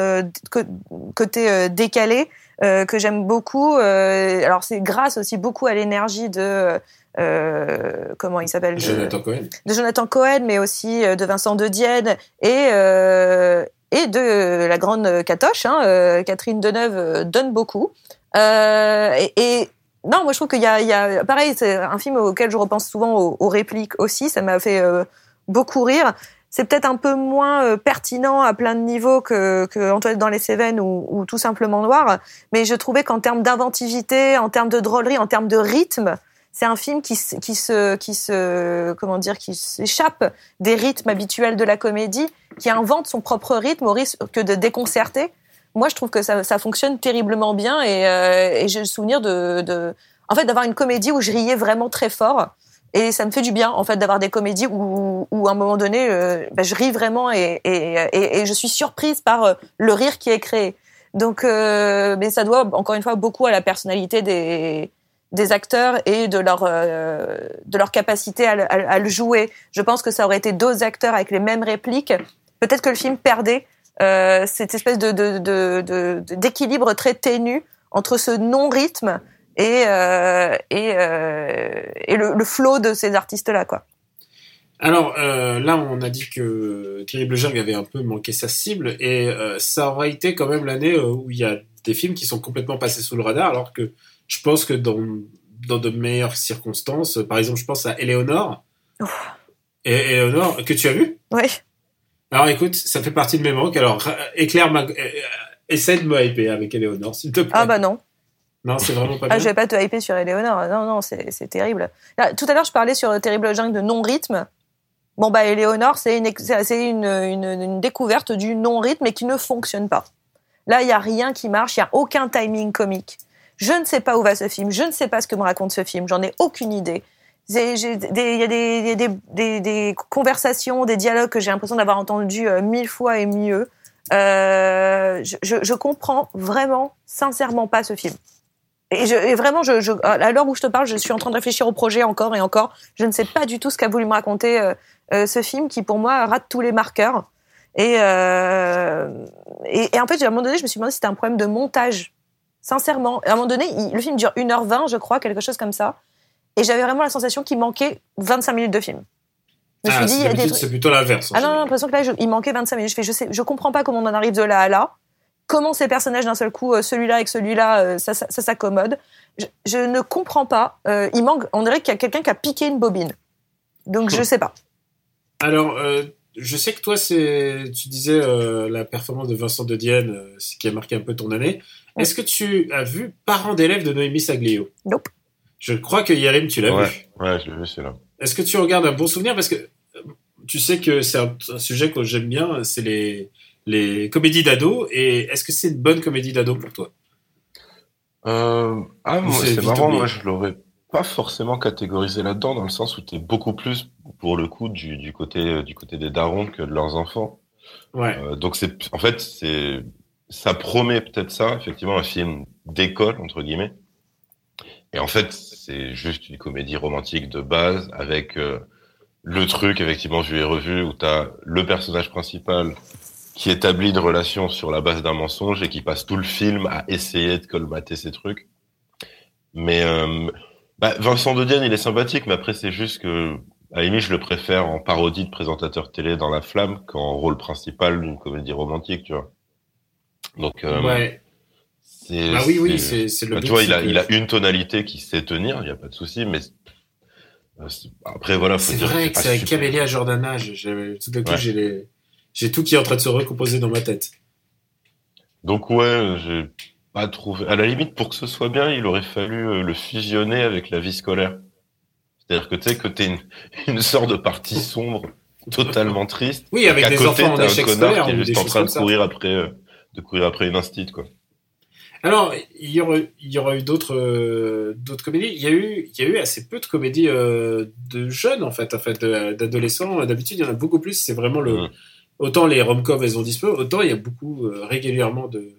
[SPEAKER 2] côté décalé que j'aime beaucoup. Alors, c'est grâce aussi beaucoup à l'énergie de... euh, comment il s'appelle de-
[SPEAKER 1] Jonathan Cohen.
[SPEAKER 2] de Jonathan Cohen, mais aussi de Vincent de Dienne et euh, et de la grande Catoche, hein, euh, Catherine Deneuve euh, donne beaucoup. Euh, et, et non, moi je trouve qu'il y y a pareil, c'est un film auquel je repense souvent aux, répliques aussi. Ça m'a fait beaucoup rire. C'est peut-être un peu moins pertinent à plein de niveaux que, que Antoine dans les Cévennes ou, ou tout simplement Noir, mais je trouvais qu'en termes d'inventivité, en termes de drôlerie, en termes de rythme, c'est un film qui, qui se, qui se, comment dire, qui s'échappe des rythmes habituels de la comédie, qui invente son propre rythme au risque que de déconcerter. Moi, je trouve que ça, ça fonctionne terriblement bien et, euh, et j'ai le souvenir de, de en fait, d'avoir une comédie où je riais vraiment très fort. Et ça me fait du bien, en fait, d'avoir des comédies où, où à un moment donné, euh, bah, je ris vraiment et, et, et, je suis surprise par euh, le rire qui est créé. Donc, euh, mais ça doit encore une fois beaucoup à la personnalité des, des acteurs et de leur euh, de leur capacité à, à, à le jouer. Je pense que ça aurait été d'autres acteurs avec les mêmes répliques. Peut-être que le film perdait euh, cette espèce de de- de- de- de- d'équilibre très ténu entre ce non-rythme et euh, et, euh, et le, le flow de ces artistes-là, quoi.
[SPEAKER 1] Alors euh, là, on a dit que Terrible Jungle avait un peu manqué sa cible et euh, ça aurait été quand même l'année où il y a des films qui sont complètement passés sous le radar, alors que je pense que dans dans de meilleures circonstances, par exemple, je pense à Eleonore. Et Eleonore, que tu as vu?
[SPEAKER 2] Oui.
[SPEAKER 1] Alors écoute, ça fait partie de mes manques. Alors éclaire ma, euh, essaie de me hyper avec Eleonore, s'il te plaît.
[SPEAKER 2] Ah bah non.
[SPEAKER 1] Non, c'est vraiment pas
[SPEAKER 2] Ah,
[SPEAKER 1] bien.
[SPEAKER 2] je vais pas te hyper sur Eleonore. Non, non, c'est terrible. Là, tout à l'heure, je parlais sur Terrible Jungle de non-rythme. Bon, bah, Eleonore, c'est une, une, une, une découverte du non-rythme et qui ne fonctionne pas. Là, il y a rien qui marche, il y a aucun timing comique. Je ne sais pas où va ce film, je ne sais pas ce que me raconte ce film, j'en ai aucune idée. Il y a des, conversations, des dialogues que j'ai l'impression d'avoir entendu euh, mille fois et mieux. Je, je, comprends vraiment, sincèrement pas ce film. Et, vraiment, à l'heure où je te parle, je suis en train de réfléchir au projet encore et encore. Je ne sais pas du tout ce qu'a voulu me raconter euh, euh, ce film qui, pour moi, rate tous les marqueurs. Et, et, et en fait, à un moment donné, je me suis demandé si c'était un problème de montage. Sincèrement. À un moment donné, le film dure 1h20, je crois, quelque chose comme ça. Et j'avais vraiment la sensation qu'il manquait 25 minutes de film. Je me
[SPEAKER 1] Ah,
[SPEAKER 2] suis dit, il y a des
[SPEAKER 1] c'est plutôt l'inverse. en
[SPEAKER 2] Ah non, non, l'impression que là, je- il manquait 25 minutes. Je fais, je sais, je comprends pas comment on en arrive de là à là. Comment ces personnages d'un seul coup, euh, celui-là avec celui-là, euh, ça, ça, ça s'accommode. Je, je ne comprends pas. Euh, il manque, on dirait qu'il y a quelqu'un qui a piqué une bobine. Donc je sais pas.
[SPEAKER 1] Alors, euh, je sais que toi, c'est, tu disais euh, la performance de Vincent de Dienne, ce qui a marqué un peu ton année. Est-ce que tu as vu Parents d'élèves de Noémie Saglio?
[SPEAKER 2] Nope.
[SPEAKER 1] Je crois que Yerim, tu l'as
[SPEAKER 3] Ouais,
[SPEAKER 1] vu.
[SPEAKER 3] ouais, je l'ai vu, c'est là.
[SPEAKER 1] Est-ce que tu regardes un bon souvenir? Parce que euh, tu sais que c'est un, un sujet que j'aime bien, c'est les, les comédies d'ado. Et est-ce que c'est une bonne comédie d'ado pour toi?
[SPEAKER 3] Euh, ah,
[SPEAKER 1] c'est
[SPEAKER 3] marrant,
[SPEAKER 1] oublié?
[SPEAKER 3] moi, je l'aurais pas forcément catégorisé là-dedans, dans le sens où t'es beaucoup plus, pour le coup, du, du côté, du côté des darons que de leurs enfants.
[SPEAKER 1] Ouais.
[SPEAKER 3] Euh, donc c'est, en fait, c'est, ça promet peut-être ça, effectivement, un film d'école, entre guillemets. Et en fait, c'est juste une comédie romantique de base avec euh, le truc, effectivement, vu et revu, où t'as le personnage principal qui établit une relation sur la base d'un mensonge et qui passe tout le film à essayer de colmater ces trucs. Mais euh, bah, Vincent de Dienne, il est sympathique, mais après c'est juste que à je le préfère en parodie de présentateur télé dans La Flamme qu'en rôle principal d'une comédie romantique, tu vois. Donc euh,
[SPEAKER 1] ouais. Bah oui, oui, c'est, le
[SPEAKER 3] bah,
[SPEAKER 1] but,
[SPEAKER 3] tu vois, il a il a une tonalité qui sait tenir, il y a pas de souci, mais c'est- après voilà, faut
[SPEAKER 1] C'est vrai que c'est avec Camélia Jordana. Tout d'un coup,
[SPEAKER 3] Ouais.
[SPEAKER 1] j'ai les, j'ai tout qui est en train de se recomposer dans ma tête.
[SPEAKER 3] Donc ouais, j'ai pas trouvé. À la limite, pour que ce soit bien, il aurait fallu euh, le fusionner avec la vie scolaire. C'est-à-dire que tu sais que t'es une, une sorte de partie sombre, totalement triste.
[SPEAKER 1] Oui, avec des
[SPEAKER 3] côté,
[SPEAKER 1] enfants en échec
[SPEAKER 3] connard
[SPEAKER 1] scolaire
[SPEAKER 3] qui est juste en train de
[SPEAKER 1] ça.
[SPEAKER 3] courir après, euh, de courir après une instite, quoi.
[SPEAKER 1] Alors, il y aura, il y aura eu d'autres euh, d'autres comédies. Il y, a eu, il y a eu assez peu de comédies euh, de jeunes, en fait, en fait d'adolescents. D'habitude, il y en a beaucoup plus. C'est vraiment le. Autant les rom-coms, elles ont disparu, autant il y a beaucoup, euh, régulièrement, de,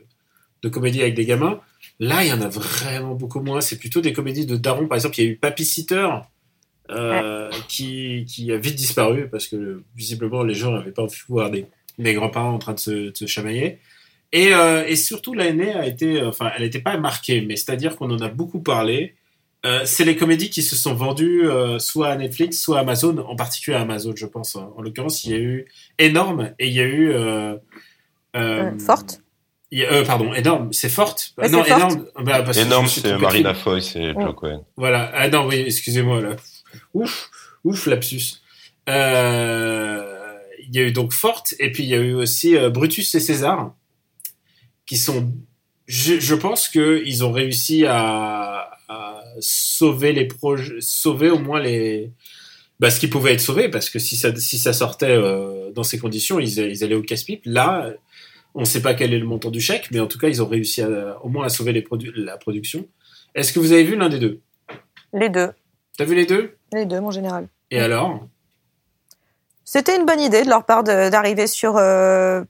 [SPEAKER 1] de comédies avec des gamins. Là, il y en a vraiment beaucoup moins. C'est plutôt des comédies de daron. Par exemple, il y a eu Papy Sitter, euh, qui, qui a vite disparu parce que visiblement les gens n'avaient pas envie de voir des, des grands-parents en train de se, de se chamailler. Et, euh, et surtout, l'année a été, enfin, elle n'était pas marquée, mais c'est-à-dire qu'on en a beaucoup parlé. Euh, c'est les comédies qui se sont vendues euh, soit à Netflix, soit à Amazon, en particulier à Amazon, je pense. En, en l'occurrence, il y a eu énorme et il y a eu euh,
[SPEAKER 2] Euh, Forte.
[SPEAKER 1] il y a- euh, pardon, énorme, c'est forte.
[SPEAKER 2] Ouais,
[SPEAKER 1] non,
[SPEAKER 2] forte.
[SPEAKER 1] énorme. bah, parce
[SPEAKER 3] Énorme, c'est Marina. Foy, c'est. Joe Cohen.
[SPEAKER 1] Voilà. Ah non, oui, excusez-moi là. Ouf, ouf, lapsus. Euh, Il y a eu donc Forte, et puis il y a eu aussi euh, Brutus et César, qui sont. Je, je pense que ils ont réussi à, à sauver les projets, sauver au moins les. Bah, ce qui pouvait être sauvé, parce que si ça, si ça sortait euh, dans ces conditions, ils, ils allaient au casse-pipe. Là, on ne sait pas quel est le montant du chèque, mais en tout cas, ils ont réussi à, au moins à sauver les produ- la production. Est-ce que vous avez vu l'un des deux?
[SPEAKER 2] Les deux.
[SPEAKER 1] T'as vu les deux?
[SPEAKER 2] Les deux, mon général.
[SPEAKER 1] Et alors?
[SPEAKER 2] C'était une bonne idée de leur part d'arriver sur euh,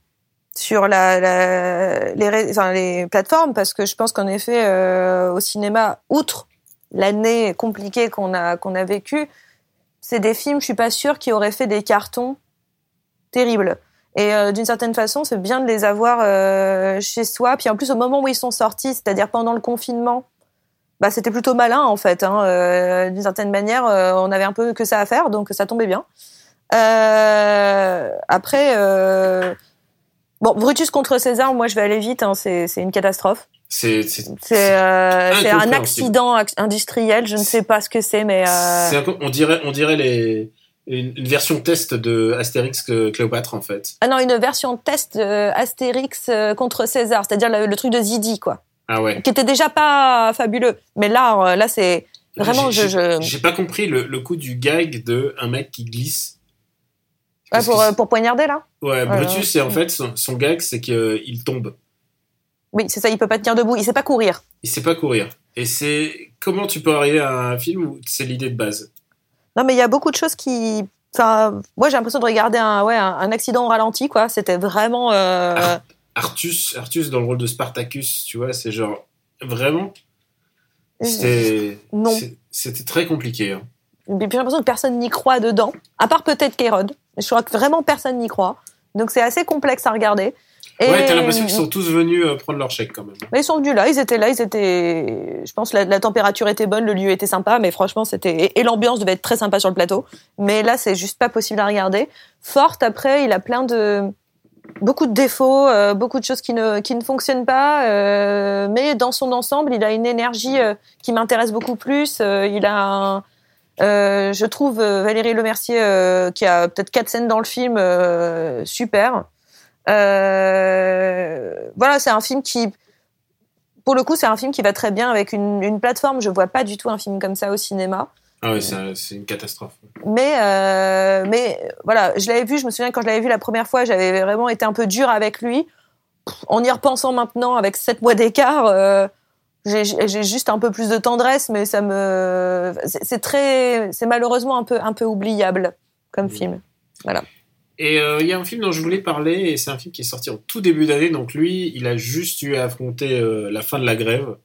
[SPEAKER 2] sur la, les, plateformes parce que je pense qu'en effet euh, au cinéma, outre l'année compliquée qu'on a qu'on a vécue, c'est des films, je suis pas sûre, qui auraient fait des cartons terribles. Et euh, d'une certaine façon, c'est bien de les avoir euh, chez soi. Puis en plus, au moment où ils sont sortis, c'est-à-dire pendant le confinement, bah, c'était plutôt malin en fait. Hein. D'une certaine manière, on avait un peu que ça à faire, donc ça tombait bien. Après, bon, Brutus contre César, moi je vais aller vite, hein, c'est une catastrophe.
[SPEAKER 1] C'est
[SPEAKER 2] euh, c'est un accident ac- industriel, je ne sais pas ce que c'est, mais euh,
[SPEAKER 1] c'est un peu- on dirait on dirait les une, une version test de Astérix que Cléopâtre en fait.
[SPEAKER 2] ah non, une version test de Astérix euh, contre César, c'est-à-dire le, le truc de Zidi, quoi,
[SPEAKER 1] Ah ouais.
[SPEAKER 2] qui était déjà pas fabuleux, mais là, euh, là c'est vraiment,
[SPEAKER 1] J'ai-
[SPEAKER 2] je,
[SPEAKER 1] j'ai-
[SPEAKER 2] je...
[SPEAKER 1] J'ai pas compris le, le coup du gag de un mec qui glisse.
[SPEAKER 2] Ouais, pour euh, pour poignarder là.
[SPEAKER 1] ouais. Brutus, c'est en fait son, son gag, c'est qu'il tombe.
[SPEAKER 2] Oui, c'est ça, il peut pas tenir debout, il sait pas courir.
[SPEAKER 1] Il sait pas courir. Et c'est comment tu peux arriver à un film où c'est l'idée de base?
[SPEAKER 2] Non, mais il y a beaucoup de choses qui. Enfin, moi, j'ai l'impression de regarder un, ouais, un, un accident au ralenti, quoi. C'était vraiment. euh.
[SPEAKER 1] Artus, Artus dans le rôle de Spartacus, tu vois, c'est genre vraiment. C'était
[SPEAKER 2] Non.
[SPEAKER 1] C'était très compliqué. hein.
[SPEAKER 2] J'ai l'impression que personne n'y croit dedans, à part peut-être Kérod. Je crois que vraiment personne n'y croit. Donc, c'est assez complexe à regarder. Et...
[SPEAKER 1] Ouais, t'as l'impression qu'ils sont tous venus euh, prendre leur chèque quand même.
[SPEAKER 2] Mais ils sont venus là, ils étaient là, ils étaient. Je pense la, la température était bonne, le lieu était sympa, mais franchement c'était et, l'ambiance devait être très sympa sur le plateau. Mais là c'est juste pas possible à regarder. Forte après, il a plein de beaucoup de défauts, euh, beaucoup de choses qui ne qui ne fonctionnent pas, euh, mais dans son ensemble, il a une énergie euh, qui m'intéresse beaucoup plus. Il a un, euh, je trouve euh, Valérie Lemercier euh, qui a peut-être quatre scènes dans le film euh, super. Voilà, c'est un film qui, pour le coup, c'est un film qui va très bien avec une, une plateforme. Je vois pas du tout un film comme ça au cinéma.
[SPEAKER 1] Ah ouais, c'est un- c'est une catastrophe.
[SPEAKER 2] Mais, mais voilà, je l'avais vu. Je me souviens quand je l'avais vu la première fois, j'avais vraiment été un peu dur avec lui. En y repensant maintenant, avec sept mois d'écart, j'ai juste un peu plus de tendresse, mais ça me, c'est très, c'est malheureusement un peu, un peu oubliable comme film.
[SPEAKER 1] Et euh, il y a un film dont je voulais parler, et c'est un film qui est sorti en tout début d'année. Donc lui, il a juste eu à affronter euh, la fin de la grève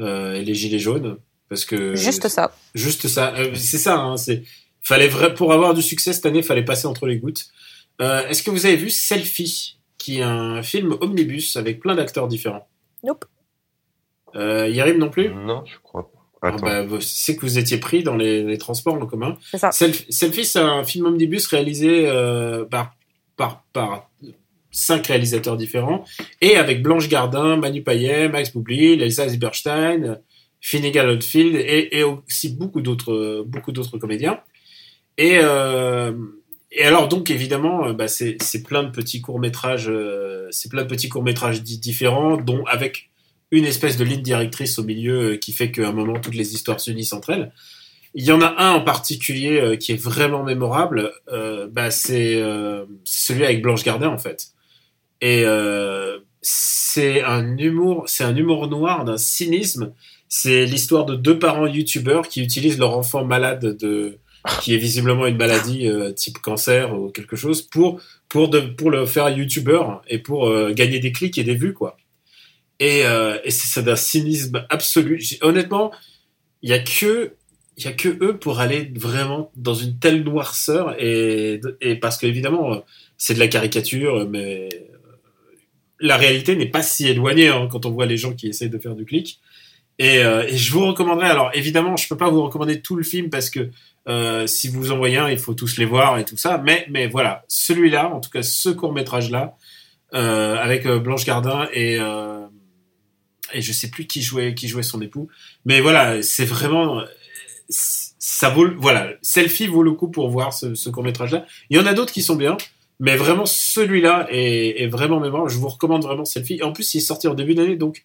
[SPEAKER 1] euh, et les gilets jaunes, parce que
[SPEAKER 2] Juste ça.
[SPEAKER 1] juste ça. C'est ça. Hein, c'est fallait vrai pour avoir du succès cette année, fallait passer entre les gouttes. Est-ce que vous avez vu Selfie, qui est un film omnibus avec plein d'acteurs différents?
[SPEAKER 2] Nope.
[SPEAKER 1] Euh, Yarim non plus.
[SPEAKER 3] Non, je crois pas.
[SPEAKER 1] Ah
[SPEAKER 3] Attends.
[SPEAKER 1] bah, c'est que vous étiez pris dans les, les transports en commun.
[SPEAKER 2] C'est ça.
[SPEAKER 1] Self- Selfie, c'est un film omnibus réalisé euh, par, par, par cinq réalisateurs différents et avec Blanche Gardin, Manu Payet, Max Boublil, Elsa Zberstein, Finnegan Oldfield et, et aussi beaucoup d'autres beaucoup d'autres comédiens. Et, euh, et alors donc évidemment, euh, bah, c'est c'est plein de petits courts métrages, c'est plein de petits courts métrages différents, dont avec une espèce de ligne directrice au milieu euh, qui fait qu'à un moment toutes les histoires s'unissent entre elles. Il y en a un en particulier euh, qui est vraiment mémorable, euh, bah, c'est celui avec Blanche Gardin en fait. Et c'est un humour, c'est un humour noir, d'un cynisme. C'est l'histoire de deux parents youtubeurs qui utilisent leur enfant malade de, qui est visiblement une maladie type cancer ou quelque chose pour pour de, pour le faire youtubeur et pour gagner des clics et des vues quoi. Et, euh, et c'est d'un cynisme absolu. Honnêtement, il y a que il y a que eux pour aller vraiment dans une telle noirceur et, et parce qu'évidemment c'est de la caricature mais la réalité n'est pas si éloignée hein, quand on voit les gens qui essayent de faire du clic. Et, euh, et, je vous recommanderais. Alors évidemment, je peux pas vous recommander tout le film parce que euh, si vous en voyez un, il faut tous les voir et tout ça. Mais mais voilà, celui-là, en tout cas ce court métrage là, euh, avec euh, Blanche Gardin et euh, et je sais plus qui jouait qui jouait son époux. Mais voilà, c'est vraiment ça vaut voilà, Selfie vaut le coup pour voir ce, ce court métrage là. Il y en a d'autres qui sont bien. Mais vraiment, celui-là est, est, vraiment mémorable. Je vous recommande vraiment Selfie. En plus, il est sorti en début d'année, donc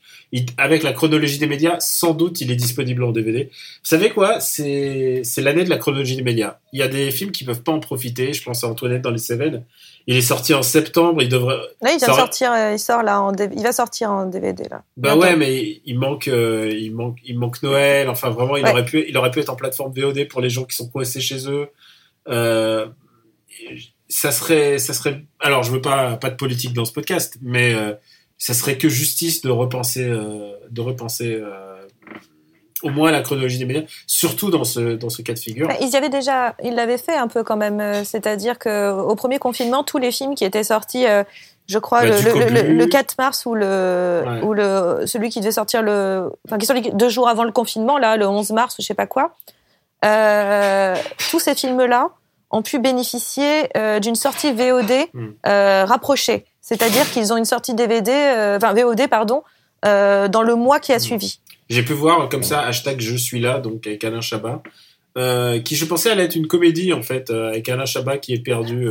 [SPEAKER 1] avec la chronologie des médias, sans doute, il est disponible en DVD. Vous savez quoi? C'est l'année de la chronologie des médias. Il y a des films qui peuvent pas en profiter. Je pense à Antoinette dans les Cévennes. Il est sorti en septembre. Il devrait.
[SPEAKER 2] Là, il vient de sortir. Euh, il sort là. En Il va sortir en DVD là.
[SPEAKER 1] Bah ouais, mais il manque, euh, il manque, il manque Noël. Enfin, vraiment, il aurait pu, il aurait pu être en plateforme VOD pour les gens qui sont coincés chez eux. Euh, ça serait, ça serait. Alors, je veux pas pas de politique dans ce podcast, mais euh, ça serait que justice de repenser, euh, de repenser euh, au moins la chronologie des médias, surtout dans ce dans ce cas de figure.
[SPEAKER 2] Ils y avaient déjà, ils l'avaient fait un peu quand même. C'est-à-dire que au premier confinement, tous les films qui étaient sortis. je crois bah, le, le, 4 mars ou le ou le celui qui devait sortir le enfin qui sorti deux jours avant le confinement là le 11 mars ou je sais pas quoi tous ces films là ont pu bénéficier euh, d'une sortie VOD hmm. euh, rapprochée. C'est-à-dire qu'ils ont une sortie DVD, euh, enfin VOD, pardon, euh, dans le mois qui a hmm. suivi.
[SPEAKER 1] J'ai pu voir comme ça, hashtag je suis là, donc avec Alain Chabat, qui je pensais allait être une comédie en fait, avec Alain Chabat qui est perdu,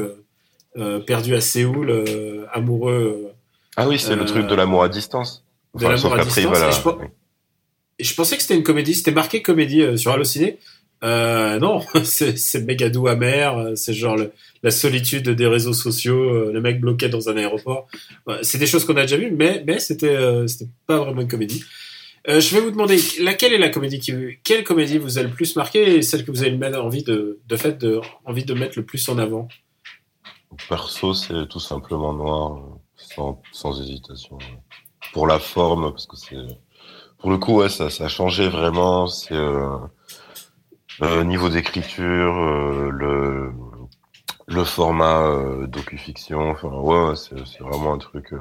[SPEAKER 1] perdu à Séoul, amoureux.
[SPEAKER 3] ah oui, c'est le truc de l'amour à distance.
[SPEAKER 1] de l'amour à distance. et, je, pensais que c'était une comédie, c'était marqué comédie sur Allociné. Euh, non, c'est méga doux amer, c'est genre la solitude des réseaux sociaux, euh, le mec bloqué dans un aéroport. c'est des choses qu'on a déjà vues, mais, mais c'était euh, pas vraiment une comédie. Euh, je vais vous demander laquelle est la comédie qui quelle comédie vous a le plus marqué et celle que vous avez envie de de fait envie de mettre le plus en avant?
[SPEAKER 3] Perso, c'est tout simplement noir, sans, hésitation. Pour la forme, parce que c'est pour le coup, ça, a changé vraiment. C'est euh, niveau d'écriture, euh, le le format euh, docu-fiction, enfin ouais, c'est vraiment un truc. Euh,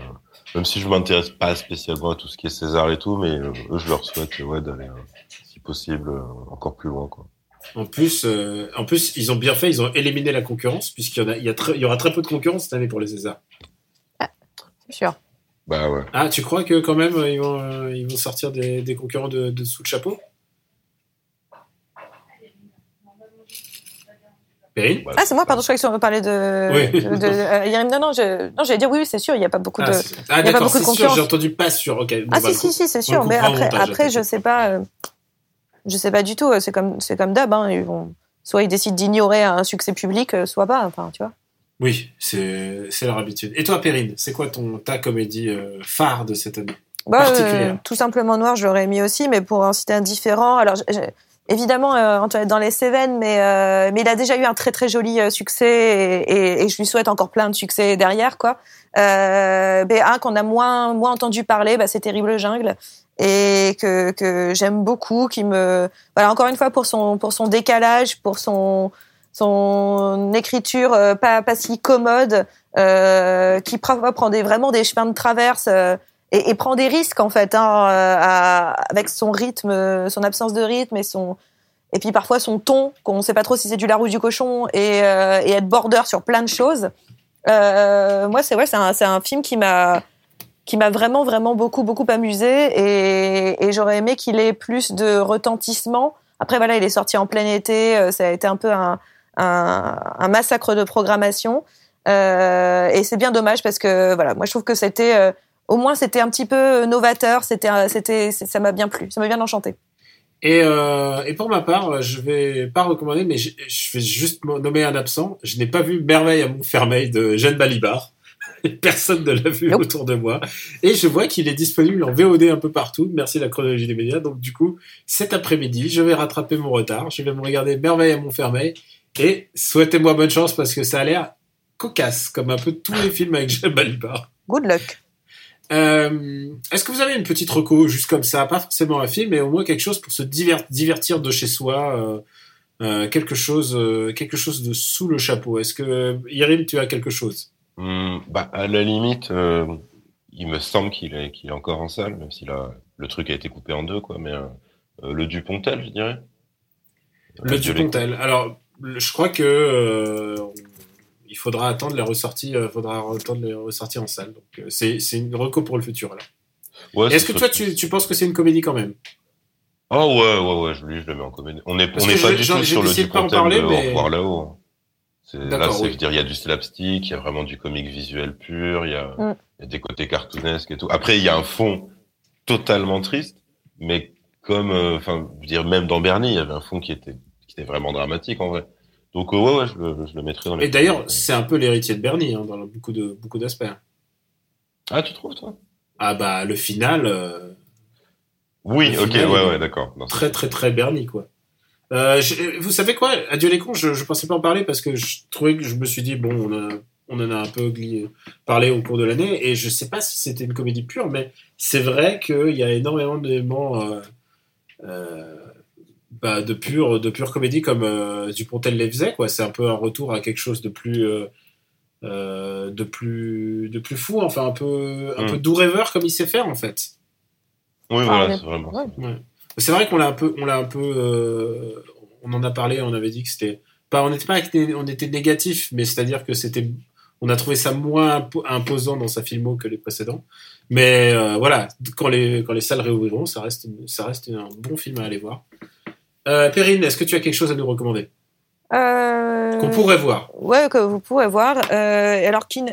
[SPEAKER 3] même si je m'intéresse pas spécialement à tout ce qui est César et tout, mais eux, je leur souhaite ouais d'aller si possible encore plus loin quoi.
[SPEAKER 1] En plus, en plus, ils ont bien fait, ils ont éliminé la concurrence puisqu'il y en a, il y, a il y aura très peu de concurrence cette année pour les Césars.
[SPEAKER 2] Ah, c'est sûr.
[SPEAKER 3] Bah ouais.
[SPEAKER 1] Ah, tu crois que quand même ils vont, ils vont sortir des, des concurrents de, de sous le chapeau
[SPEAKER 2] Ah, c'est moi, pardon, je croyais qu'on parlait de. Oui. de, de euh, non, non, je, non, j'allais dire oui, oui, c'est sûr, il n'y a pas beaucoup de.
[SPEAKER 1] Ah, il y a pas beaucoup de concurrence. J'ai entendu pas sûr. Ok.
[SPEAKER 2] ah, si, si, si, c'est sûr. Mais après, après, je sais pas. Euh, je sais pas du tout. C'est comme, c'est comme d'hab. Hein, ils vont, soit ils décident d'ignorer un succès public, euh, soit pas. Enfin, tu vois.
[SPEAKER 1] Oui, c'est, c'est leur habitude. Et toi, Perrine, c'est quoi ton ta comédie phare de cette année
[SPEAKER 2] bah, Tout simplement noir, je l'aurais mis aussi, mais pour un citer un différent. Alors, évidemment euh, dans les Cévennes, mais euh, mais il a déjà eu un très très joli euh, succès et, et, je lui souhaite encore plein de succès derrière quoi. Euh, ben, un qu'on a moins moins entendu parler, bah, c'est Terrible Jungle et que que j'aime beaucoup, qui me voilà encore une fois pour son pour son décalage, pour son son écriture euh, pas pas si commode, qui prend des, vraiment des chemins de traverse et, et, prend des risques en fait hein, à, avec son rythme, son absence de rythme et son et puis parfois son ton qu'on ne sait pas trop si c'est du lard ou du cochon et, euh, et être border sur plein de choses. Euh, moi c'est ouais c'est un, un film qui m'a qui m'a vraiment vraiment beaucoup beaucoup amusé et, et j'aurais aimé qu'il ait plus de retentissement. Après voilà il est sorti en plein été, euh, ça a été un peu un, un, un massacre de programmation euh, et c'est bien dommage parce que voilà moi je trouve que c'était euh, au moins c'était un petit peu novateur, c'était, c'était, ça m'a bien plu, ça m'a bien enchanté.
[SPEAKER 1] Et, euh, et pour ma part, je vais pas recommander, mais je, vais juste nommer un absent. Je n'ai pas vu Merveille à Montfermeil de Jeanne Balibar. Personne ne l'a vu
[SPEAKER 2] Nope.
[SPEAKER 1] autour de moi. Et je vois qu'il est disponible en VOD un peu partout. Merci la chronologie des médias. Donc du coup, cet après-midi, je vais rattraper mon retard. Je vais me regarder Merveille à Montfermeil. Et souhaitez-moi bonne chance parce que ça a l'air cocasse, comme un peu tous les films avec Jean Balibar.
[SPEAKER 2] Good luck.
[SPEAKER 1] Euh, Est-ce que vous avez une petite reco, juste comme ça, pas forcément un film, mais au moins quelque chose pour se diver- divertir de chez soi, euh, euh, quelque chose, quelque chose de sous le chapeau? Est-ce que Yerim, tu as quelque chose?
[SPEAKER 3] Hum, bah, à la limite, il me semble qu'il est, qu'il est encore en salle, même si là, le truc a été coupé en deux, quoi. Mais le Dupontel, je dirais.
[SPEAKER 1] Le Dupontel. Alors, je crois que il faudra attendre les ressorties, euh, faudra attendre les ressorties en salle. Donc, euh, c'est c'est une reco pour le futur. Là.
[SPEAKER 3] Ouais,
[SPEAKER 1] Est-ce
[SPEAKER 3] ce
[SPEAKER 1] que toi, tu, tu penses que c'est une comédie quand même?
[SPEAKER 3] Oh ouais, ouais, ouais, je, lui, je le mets en comédie. On n'est
[SPEAKER 1] Parce
[SPEAKER 3] on
[SPEAKER 1] que
[SPEAKER 3] n'est pas du tout sur le
[SPEAKER 1] de pas en
[SPEAKER 3] Dupontel
[SPEAKER 1] parler,
[SPEAKER 3] de
[SPEAKER 1] mais-
[SPEAKER 3] Au revoir là-haut. C'est- Là, c'est,
[SPEAKER 1] oui.
[SPEAKER 3] dire, il y a du slapstick, il y a vraiment du comique visuel pur, il y a,
[SPEAKER 2] Mm.
[SPEAKER 3] il y a des côtés cartoonesques et tout. Après, il y a un fond totalement triste, mais comme, euh, enfin, dire, même dans Bernie, il y avait un fond qui était, qui était vraiment dramatique en vrai. Donc, euh, ouais, ouais, je le, je le mettrais dans les.
[SPEAKER 1] Et d'ailleurs, c'est un peu l'héritier de Bernie hein, dans beaucoup de beaucoup d'aspects.
[SPEAKER 3] Ah, tu trouves, toi?
[SPEAKER 1] Ah bah le final, euh,
[SPEAKER 3] Oui,
[SPEAKER 1] Le
[SPEAKER 3] ok,
[SPEAKER 1] final,
[SPEAKER 3] ouais, ouais, d'accord.
[SPEAKER 1] Très très très Bernie quoi. Euh, je- vous savez quoi? Adieu les cons, je, je pensais pas en parler parce que je trouvais que je me suis dit bon, on, a, on en a un peu parlé au cours de l'année et je sais pas si c'était une comédie pure, mais c'est vrai qu'il y a énormément d'éléments euh, euh, bah, de pure de pure comédie comme euh, Dupontel les faisait quoi. C'est un peu un retour à quelque chose de plus euh, euh, de plus de plus fou, enfin un peu un
[SPEAKER 3] Mm.
[SPEAKER 1] peu doux rêveur comme il sait faire en fait.
[SPEAKER 3] Oui,
[SPEAKER 2] Ah,
[SPEAKER 3] voilà, c'est vraiment.
[SPEAKER 2] ouais.
[SPEAKER 1] C'est vrai qu'on l'a un peu, on l'a un peu, euh, on en a parlé, on avait dit que c'était pas, on n'était pas, on était négatif, mais c'est-à-dire que c'était, on a trouvé ça moins impo- imposant dans sa filmo que les précédents. Mais euh, voilà, quand les quand les salles réouvriront, ça reste, ça reste un bon film à aller voir. Euh, Perrine, est-ce que tu as quelque chose à nous recommander
[SPEAKER 2] Euh...
[SPEAKER 1] qu'on pourrait voir
[SPEAKER 2] Ouais, que vous pourrez voir. Euh, alors, qui...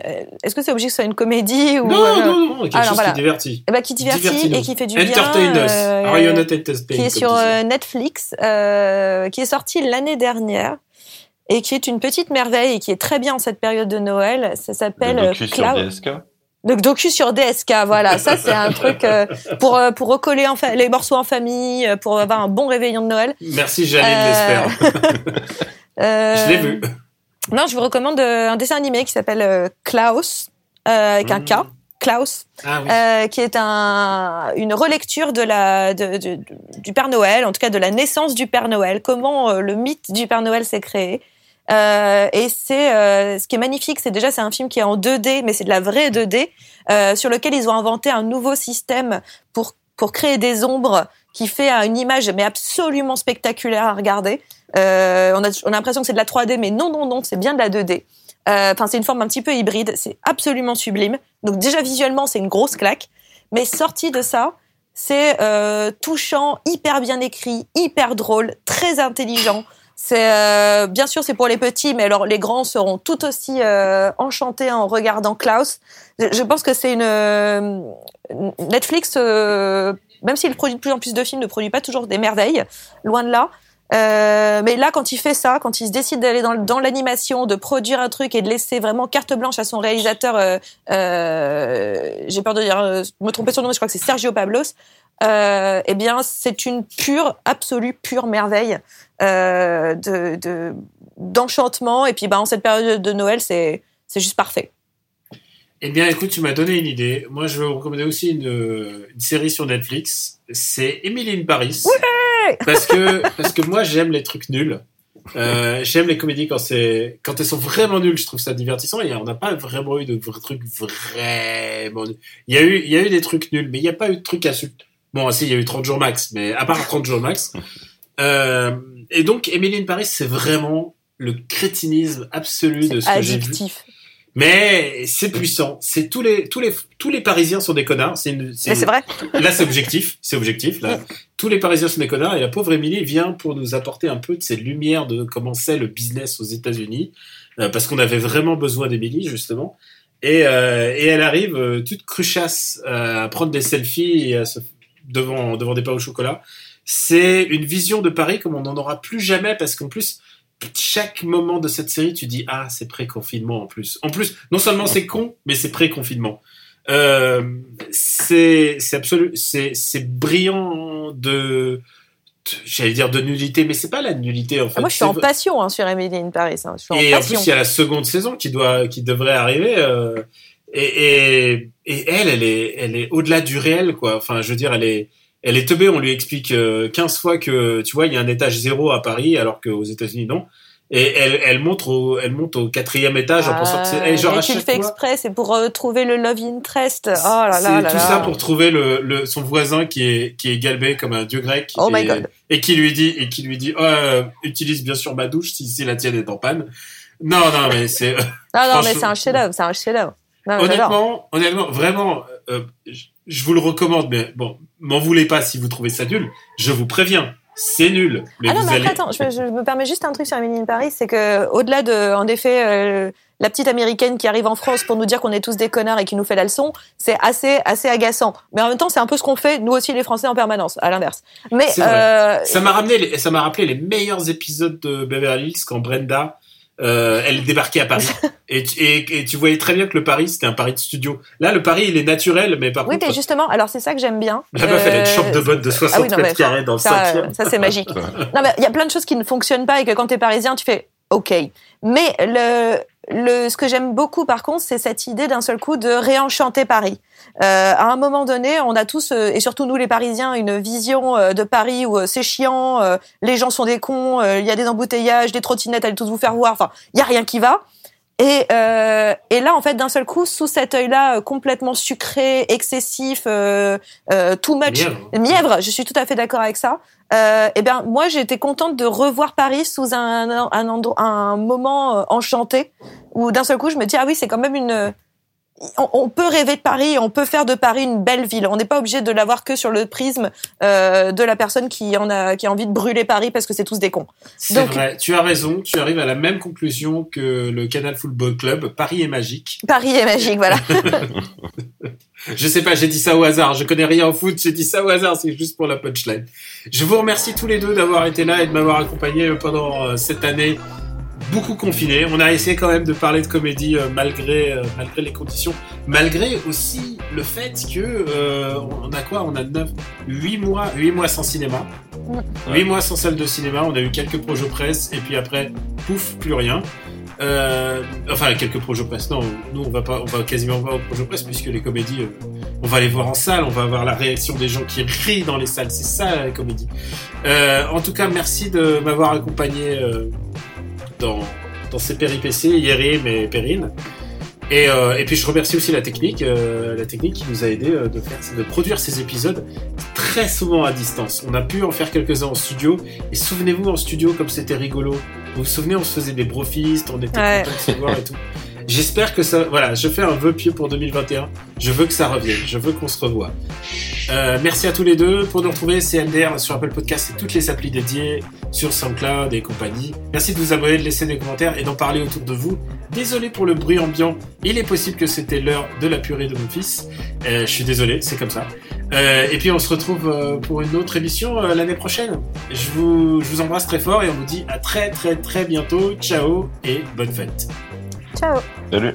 [SPEAKER 2] est-ce que c'est obligé que ce soit une comédie ou
[SPEAKER 1] Non,
[SPEAKER 2] euh,
[SPEAKER 1] non, non, quelque
[SPEAKER 2] alors,
[SPEAKER 1] chose
[SPEAKER 2] voilà.
[SPEAKER 1] qui divertit.
[SPEAKER 2] eh ben, qui divertit et qui fait du bien.
[SPEAKER 1] Entertain us.
[SPEAKER 2] euh,
[SPEAKER 1] Are you not entertained,
[SPEAKER 2] qui est sur euh, Netflix, euh, qui est sorti l'année dernière et qui est une petite merveille et qui est très bien en cette période de Noël. Ça s'appelle
[SPEAKER 3] Le docu sur
[SPEAKER 2] Cloud.
[SPEAKER 3] DSK.
[SPEAKER 2] Le docu sur DSK, voilà. Ça, c'est un truc euh, pour euh, pour recoller en fa- les morceaux en famille, euh, pour avoir un bon réveillon de Noël.
[SPEAKER 1] Merci Janine l'espère.
[SPEAKER 2] Euh,
[SPEAKER 1] Je l'ai vu.
[SPEAKER 2] Non, je vous recommande un dessin animé qui s'appelle Klaus avec un K.
[SPEAKER 1] Mhm.
[SPEAKER 2] Klaus,
[SPEAKER 1] Ah oui.
[SPEAKER 2] euh, qui est un, une relecture de la, de, de- du Père Noël, en tout cas de la naissance du Père Noël, comment euh, le mythe du Père Noël s'est créé. Euh, et c'est euh, ce qui est magnifique, c'est déjà c'est un film qui est en 2D, mais c'est de la vraie 2D, euh, sur lequel ils ont inventé un nouveau système pour pour créer des ombres qui fait une image mais absolument spectaculaire à regarder. Euh, on a on a l'impression que c'est de la 3D, mais non non non, c'est bien de la 2D. Euh, Enfin, c'est une forme un petit peu hybride. C'est absolument sublime. Donc déjà visuellement, c'est une grosse claque. Mais sorti de ça, c'est euh, touchant, hyper bien écrit, hyper drôle, très intelligent. C'est euh, bien sûr c'est pour les petits, mais alors les grands seront tout aussi euh, enchantés en regardant Klaus. Je, pense que c'est une euh, Netflix, euh, même s'il produit de plus en plus de films, ne produit pas toujours des merveilles, loin de là. Euh, mais là, quand il fait ça, quand il se décide d'aller dans, l'animation, de produire un truc et de laisser vraiment carte blanche à son réalisateur, euh, euh, j'ai peur de dire, euh, me tromper son nom, mais je crois que c'est Sergio Pablos. Eh bien, c'est une pure, absolue, pure merveille de de- d'enchantement. et puis, bah, en cette période de Noël, c'est c'est juste parfait.
[SPEAKER 1] Eh bien, écoute, tu m'as donné une idée. Moi, je vais vous recommander aussi une, une série sur Netflix. C'est Emily in Paris. parce que parce que moi, j'aime les trucs nuls. Euh, j'aime les comédies quand c'est quand elles sont vraiment nulles. Je trouve ça divertissant. Et on n'a pas vraiment eu de vrais trucs vraiment nuls. Il y a eu il y a eu des trucs nuls, mais il n'y a pas eu de trucs à su. Bon, si, il y a eu 30 jours max, mais à part 30 jours max. Euh, et donc, Emily in Paris, c'est vraiment le crétinisme absolu de ce que j'ai vu. Mais c'est puissant. C'est tous les tous les tous les Parisiens sont des connards. C'est une.
[SPEAKER 2] Mais
[SPEAKER 1] une-
[SPEAKER 2] c'est vrai.
[SPEAKER 1] Là, c'est objectif. C'est objectif. Là, tous les Parisiens sont des connards. Et la pauvre Émilie vient pour nous apporter un peu de ces lumières de comment c'est le business aux États-Unis, euh, parce qu'on avait vraiment besoin d'Émilie justement. Et, euh, et elle arrive euh, toute cruchasse à prendre des selfies et à se, devant devant des pains au chocolat. C'est une vision de Paris comme on n'en aura plus jamais, parce qu'en plus chaque moment de cette série, tu dis ah c'est pré-confinement en plus. En plus, non seulement c'est con, mais c'est pré-confinement. Euh, c'est absolu, c'est brillant de j'allais dire de nullité, mais c'est pas la nullité en fait.
[SPEAKER 2] Ah, moi, je suis en passion hein, sur Emily in Paris. Hein. Je suis en
[SPEAKER 1] et en plus, il y a la seconde saison qui doit, qui devrait arriver. euh, et, et, et elle, elle est, elle est au-delà du réel, quoi. Enfin, je veux dire, elle est, elle est teubée. On lui explique euh, 15 fois que, tu vois, il y a un étage zéro à Paris, alors qu'aux États-Unis, non. Et elle, elle monte au, elle monte au quatrième étage en pensant que c'est,
[SPEAKER 2] Ah,
[SPEAKER 1] et genre à
[SPEAKER 2] tu le fais exprès, c'est pour euh, trouver le love interest. Oh là là
[SPEAKER 1] c'est tout
[SPEAKER 2] là.
[SPEAKER 1] ça pour trouver le, le, son voisin qui est, qui est galbé comme un dieu grec.
[SPEAKER 2] Oh
[SPEAKER 1] et,
[SPEAKER 2] my God.
[SPEAKER 1] Et qui lui dit, et qui lui dit, oh, euh, utilise bien sûr ma douche si, si la tienne est en panne. Non, non, mais c'est,
[SPEAKER 2] Ah non, mais c'est un chef-d'œuvre, c'est un chef-d'œuvre. Non,
[SPEAKER 1] honnêtement, honnêtement, vraiment, euh, je, vous le recommande, mais bon, m'en voulez pas si vous trouvez ça nul. Je vous préviens, c'est nul. Mais
[SPEAKER 2] ah non, mais
[SPEAKER 1] allez.
[SPEAKER 2] attends, je, je me permets juste un truc sur Emily in Paris, c'est que au-delà de, en effet, euh, la petite américaine qui arrive en France pour nous dire qu'on est tous des connards et qui nous fait la leçon, c'est assez, assez agaçant. Mais en même temps, c'est un peu ce qu'on fait, nous aussi les Français en permanence, à l'inverse. Mais euh,
[SPEAKER 1] Ça m'a ramené, les- ça m'a rappelé les meilleurs épisodes de Beverly Hills quand Brenda, euh, elle débarquait à Paris. et, tu- et, et tu voyais très bien que le Paris, c'était un Paris de studio. Là, le Paris, il est naturel, mais par
[SPEAKER 2] oui,
[SPEAKER 1] contre,
[SPEAKER 2] mais justement, alors c'est ça que j'aime bien.
[SPEAKER 1] la meuf, elle a une
[SPEAKER 2] Euh,
[SPEAKER 1] chambre de bonne de 60
[SPEAKER 2] ah oui, non,
[SPEAKER 1] mètres carrés dans le
[SPEAKER 2] ça,
[SPEAKER 1] cinquième.
[SPEAKER 2] ça c'est magique. Non, mais il y a plein de choses qui ne fonctionnent pas et que quand t'es parisien, tu fais OK. Mais le, le, ce que j'aime beaucoup, par contre, c'est cette idée d'un seul coup de réenchanter Paris. Euh, à un moment donné, on a tous, euh, et surtout nous les Parisiens, une vision euh, de Paris où euh, c'est chiant, les gens sont des cons, il y a des embouteillages, des trottinettes, allez tous vous faire voir. Enfin, il y a rien qui va. Et, euh, et là, en fait, d'un seul coup, sous cet œil-là euh, complètement sucré, excessif, euh, euh, too much,
[SPEAKER 1] Mièvre.
[SPEAKER 2] mièvre, je suis tout à fait d'accord avec ça. Euh, eh bien, moi, été contente de revoir Paris sous un, un, endroit, un moment euh, enchanté, où d'un seul coup, je me dis, ah oui, c'est quand même une... On, peut rêver de Paris, on peut faire de Paris une belle ville. On n'est pas obligé de l'avoir que sur le prisme euh, de la personne qui en a qui a envie de brûler Paris parce que c'est tous des cons.
[SPEAKER 1] C'est vrai, tu as raison, tu arrives à la même conclusion que le Canal Football Club. Paris est magique.
[SPEAKER 2] Paris est magique, voilà.
[SPEAKER 1] Je sais pas, j'ai dit ça au hasard. Je connais rien au foot, j'ai dit ça au hasard, c'est juste pour la punchline. Je vous remercie tous les deux d'avoir été là et de m'avoir accompagné pendant euh, cette année beaucoup confinée. On a essayé quand même de parler de comédie euh, malgré euh, malgré les conditions, malgré aussi le fait que euh, on a quoi? On a 9 8 mois 8 mois sans cinéma. 8 mois sans salle de cinéma, on a eu quelques projets presse et puis après pouf, plus rien. Enfin, quelques projets presse. Non, nous on va pas, on va quasiment pas au projet presse puisque les comédies, on va les voir en salle, on va avoir la réaction des gens qui rient dans les salles. C'est ça la comédie. En tout cas, merci de m'avoir accompagné dans dans ces péripéties, Yérim et Perrine. Et, euh, et puis je remercie aussi la technique, euh, la technique qui nous a aidé euh, de faire, de produire ces épisodes très souvent à distance. On a pu en faire quelques-uns en studio. Et souvenez-vous en studio comme c'était rigolo. Vous vous souvenez, on se faisait des brofistes, on était
[SPEAKER 2] Ouais.
[SPEAKER 1] contents de se voir et tout. J'espère que ça, voilà, je fais un vœu pieux pour 2021. Je veux que ça revienne. Je veux qu'on se revoie. Euh, merci à tous les deux. Pour nous retrouver, c'est LDR sur Apple Podcast et toutes les applis dédiées sur SoundCloud et compagnie. Merci de vous abonner, de laisser des commentaires et d'en parler autour de vous. Désolé pour le bruit ambiant. Il est possible que c'était l'heure de la purée de mon fils. Euh, je suis désolé, c'est comme ça. Euh, et puis on se retrouve pour une autre émission l'année prochaine. Je vous, je vous embrasse très fort et on vous dit à très très très bientôt. Ciao et bonne fête.
[SPEAKER 2] Ciao.
[SPEAKER 3] Salut.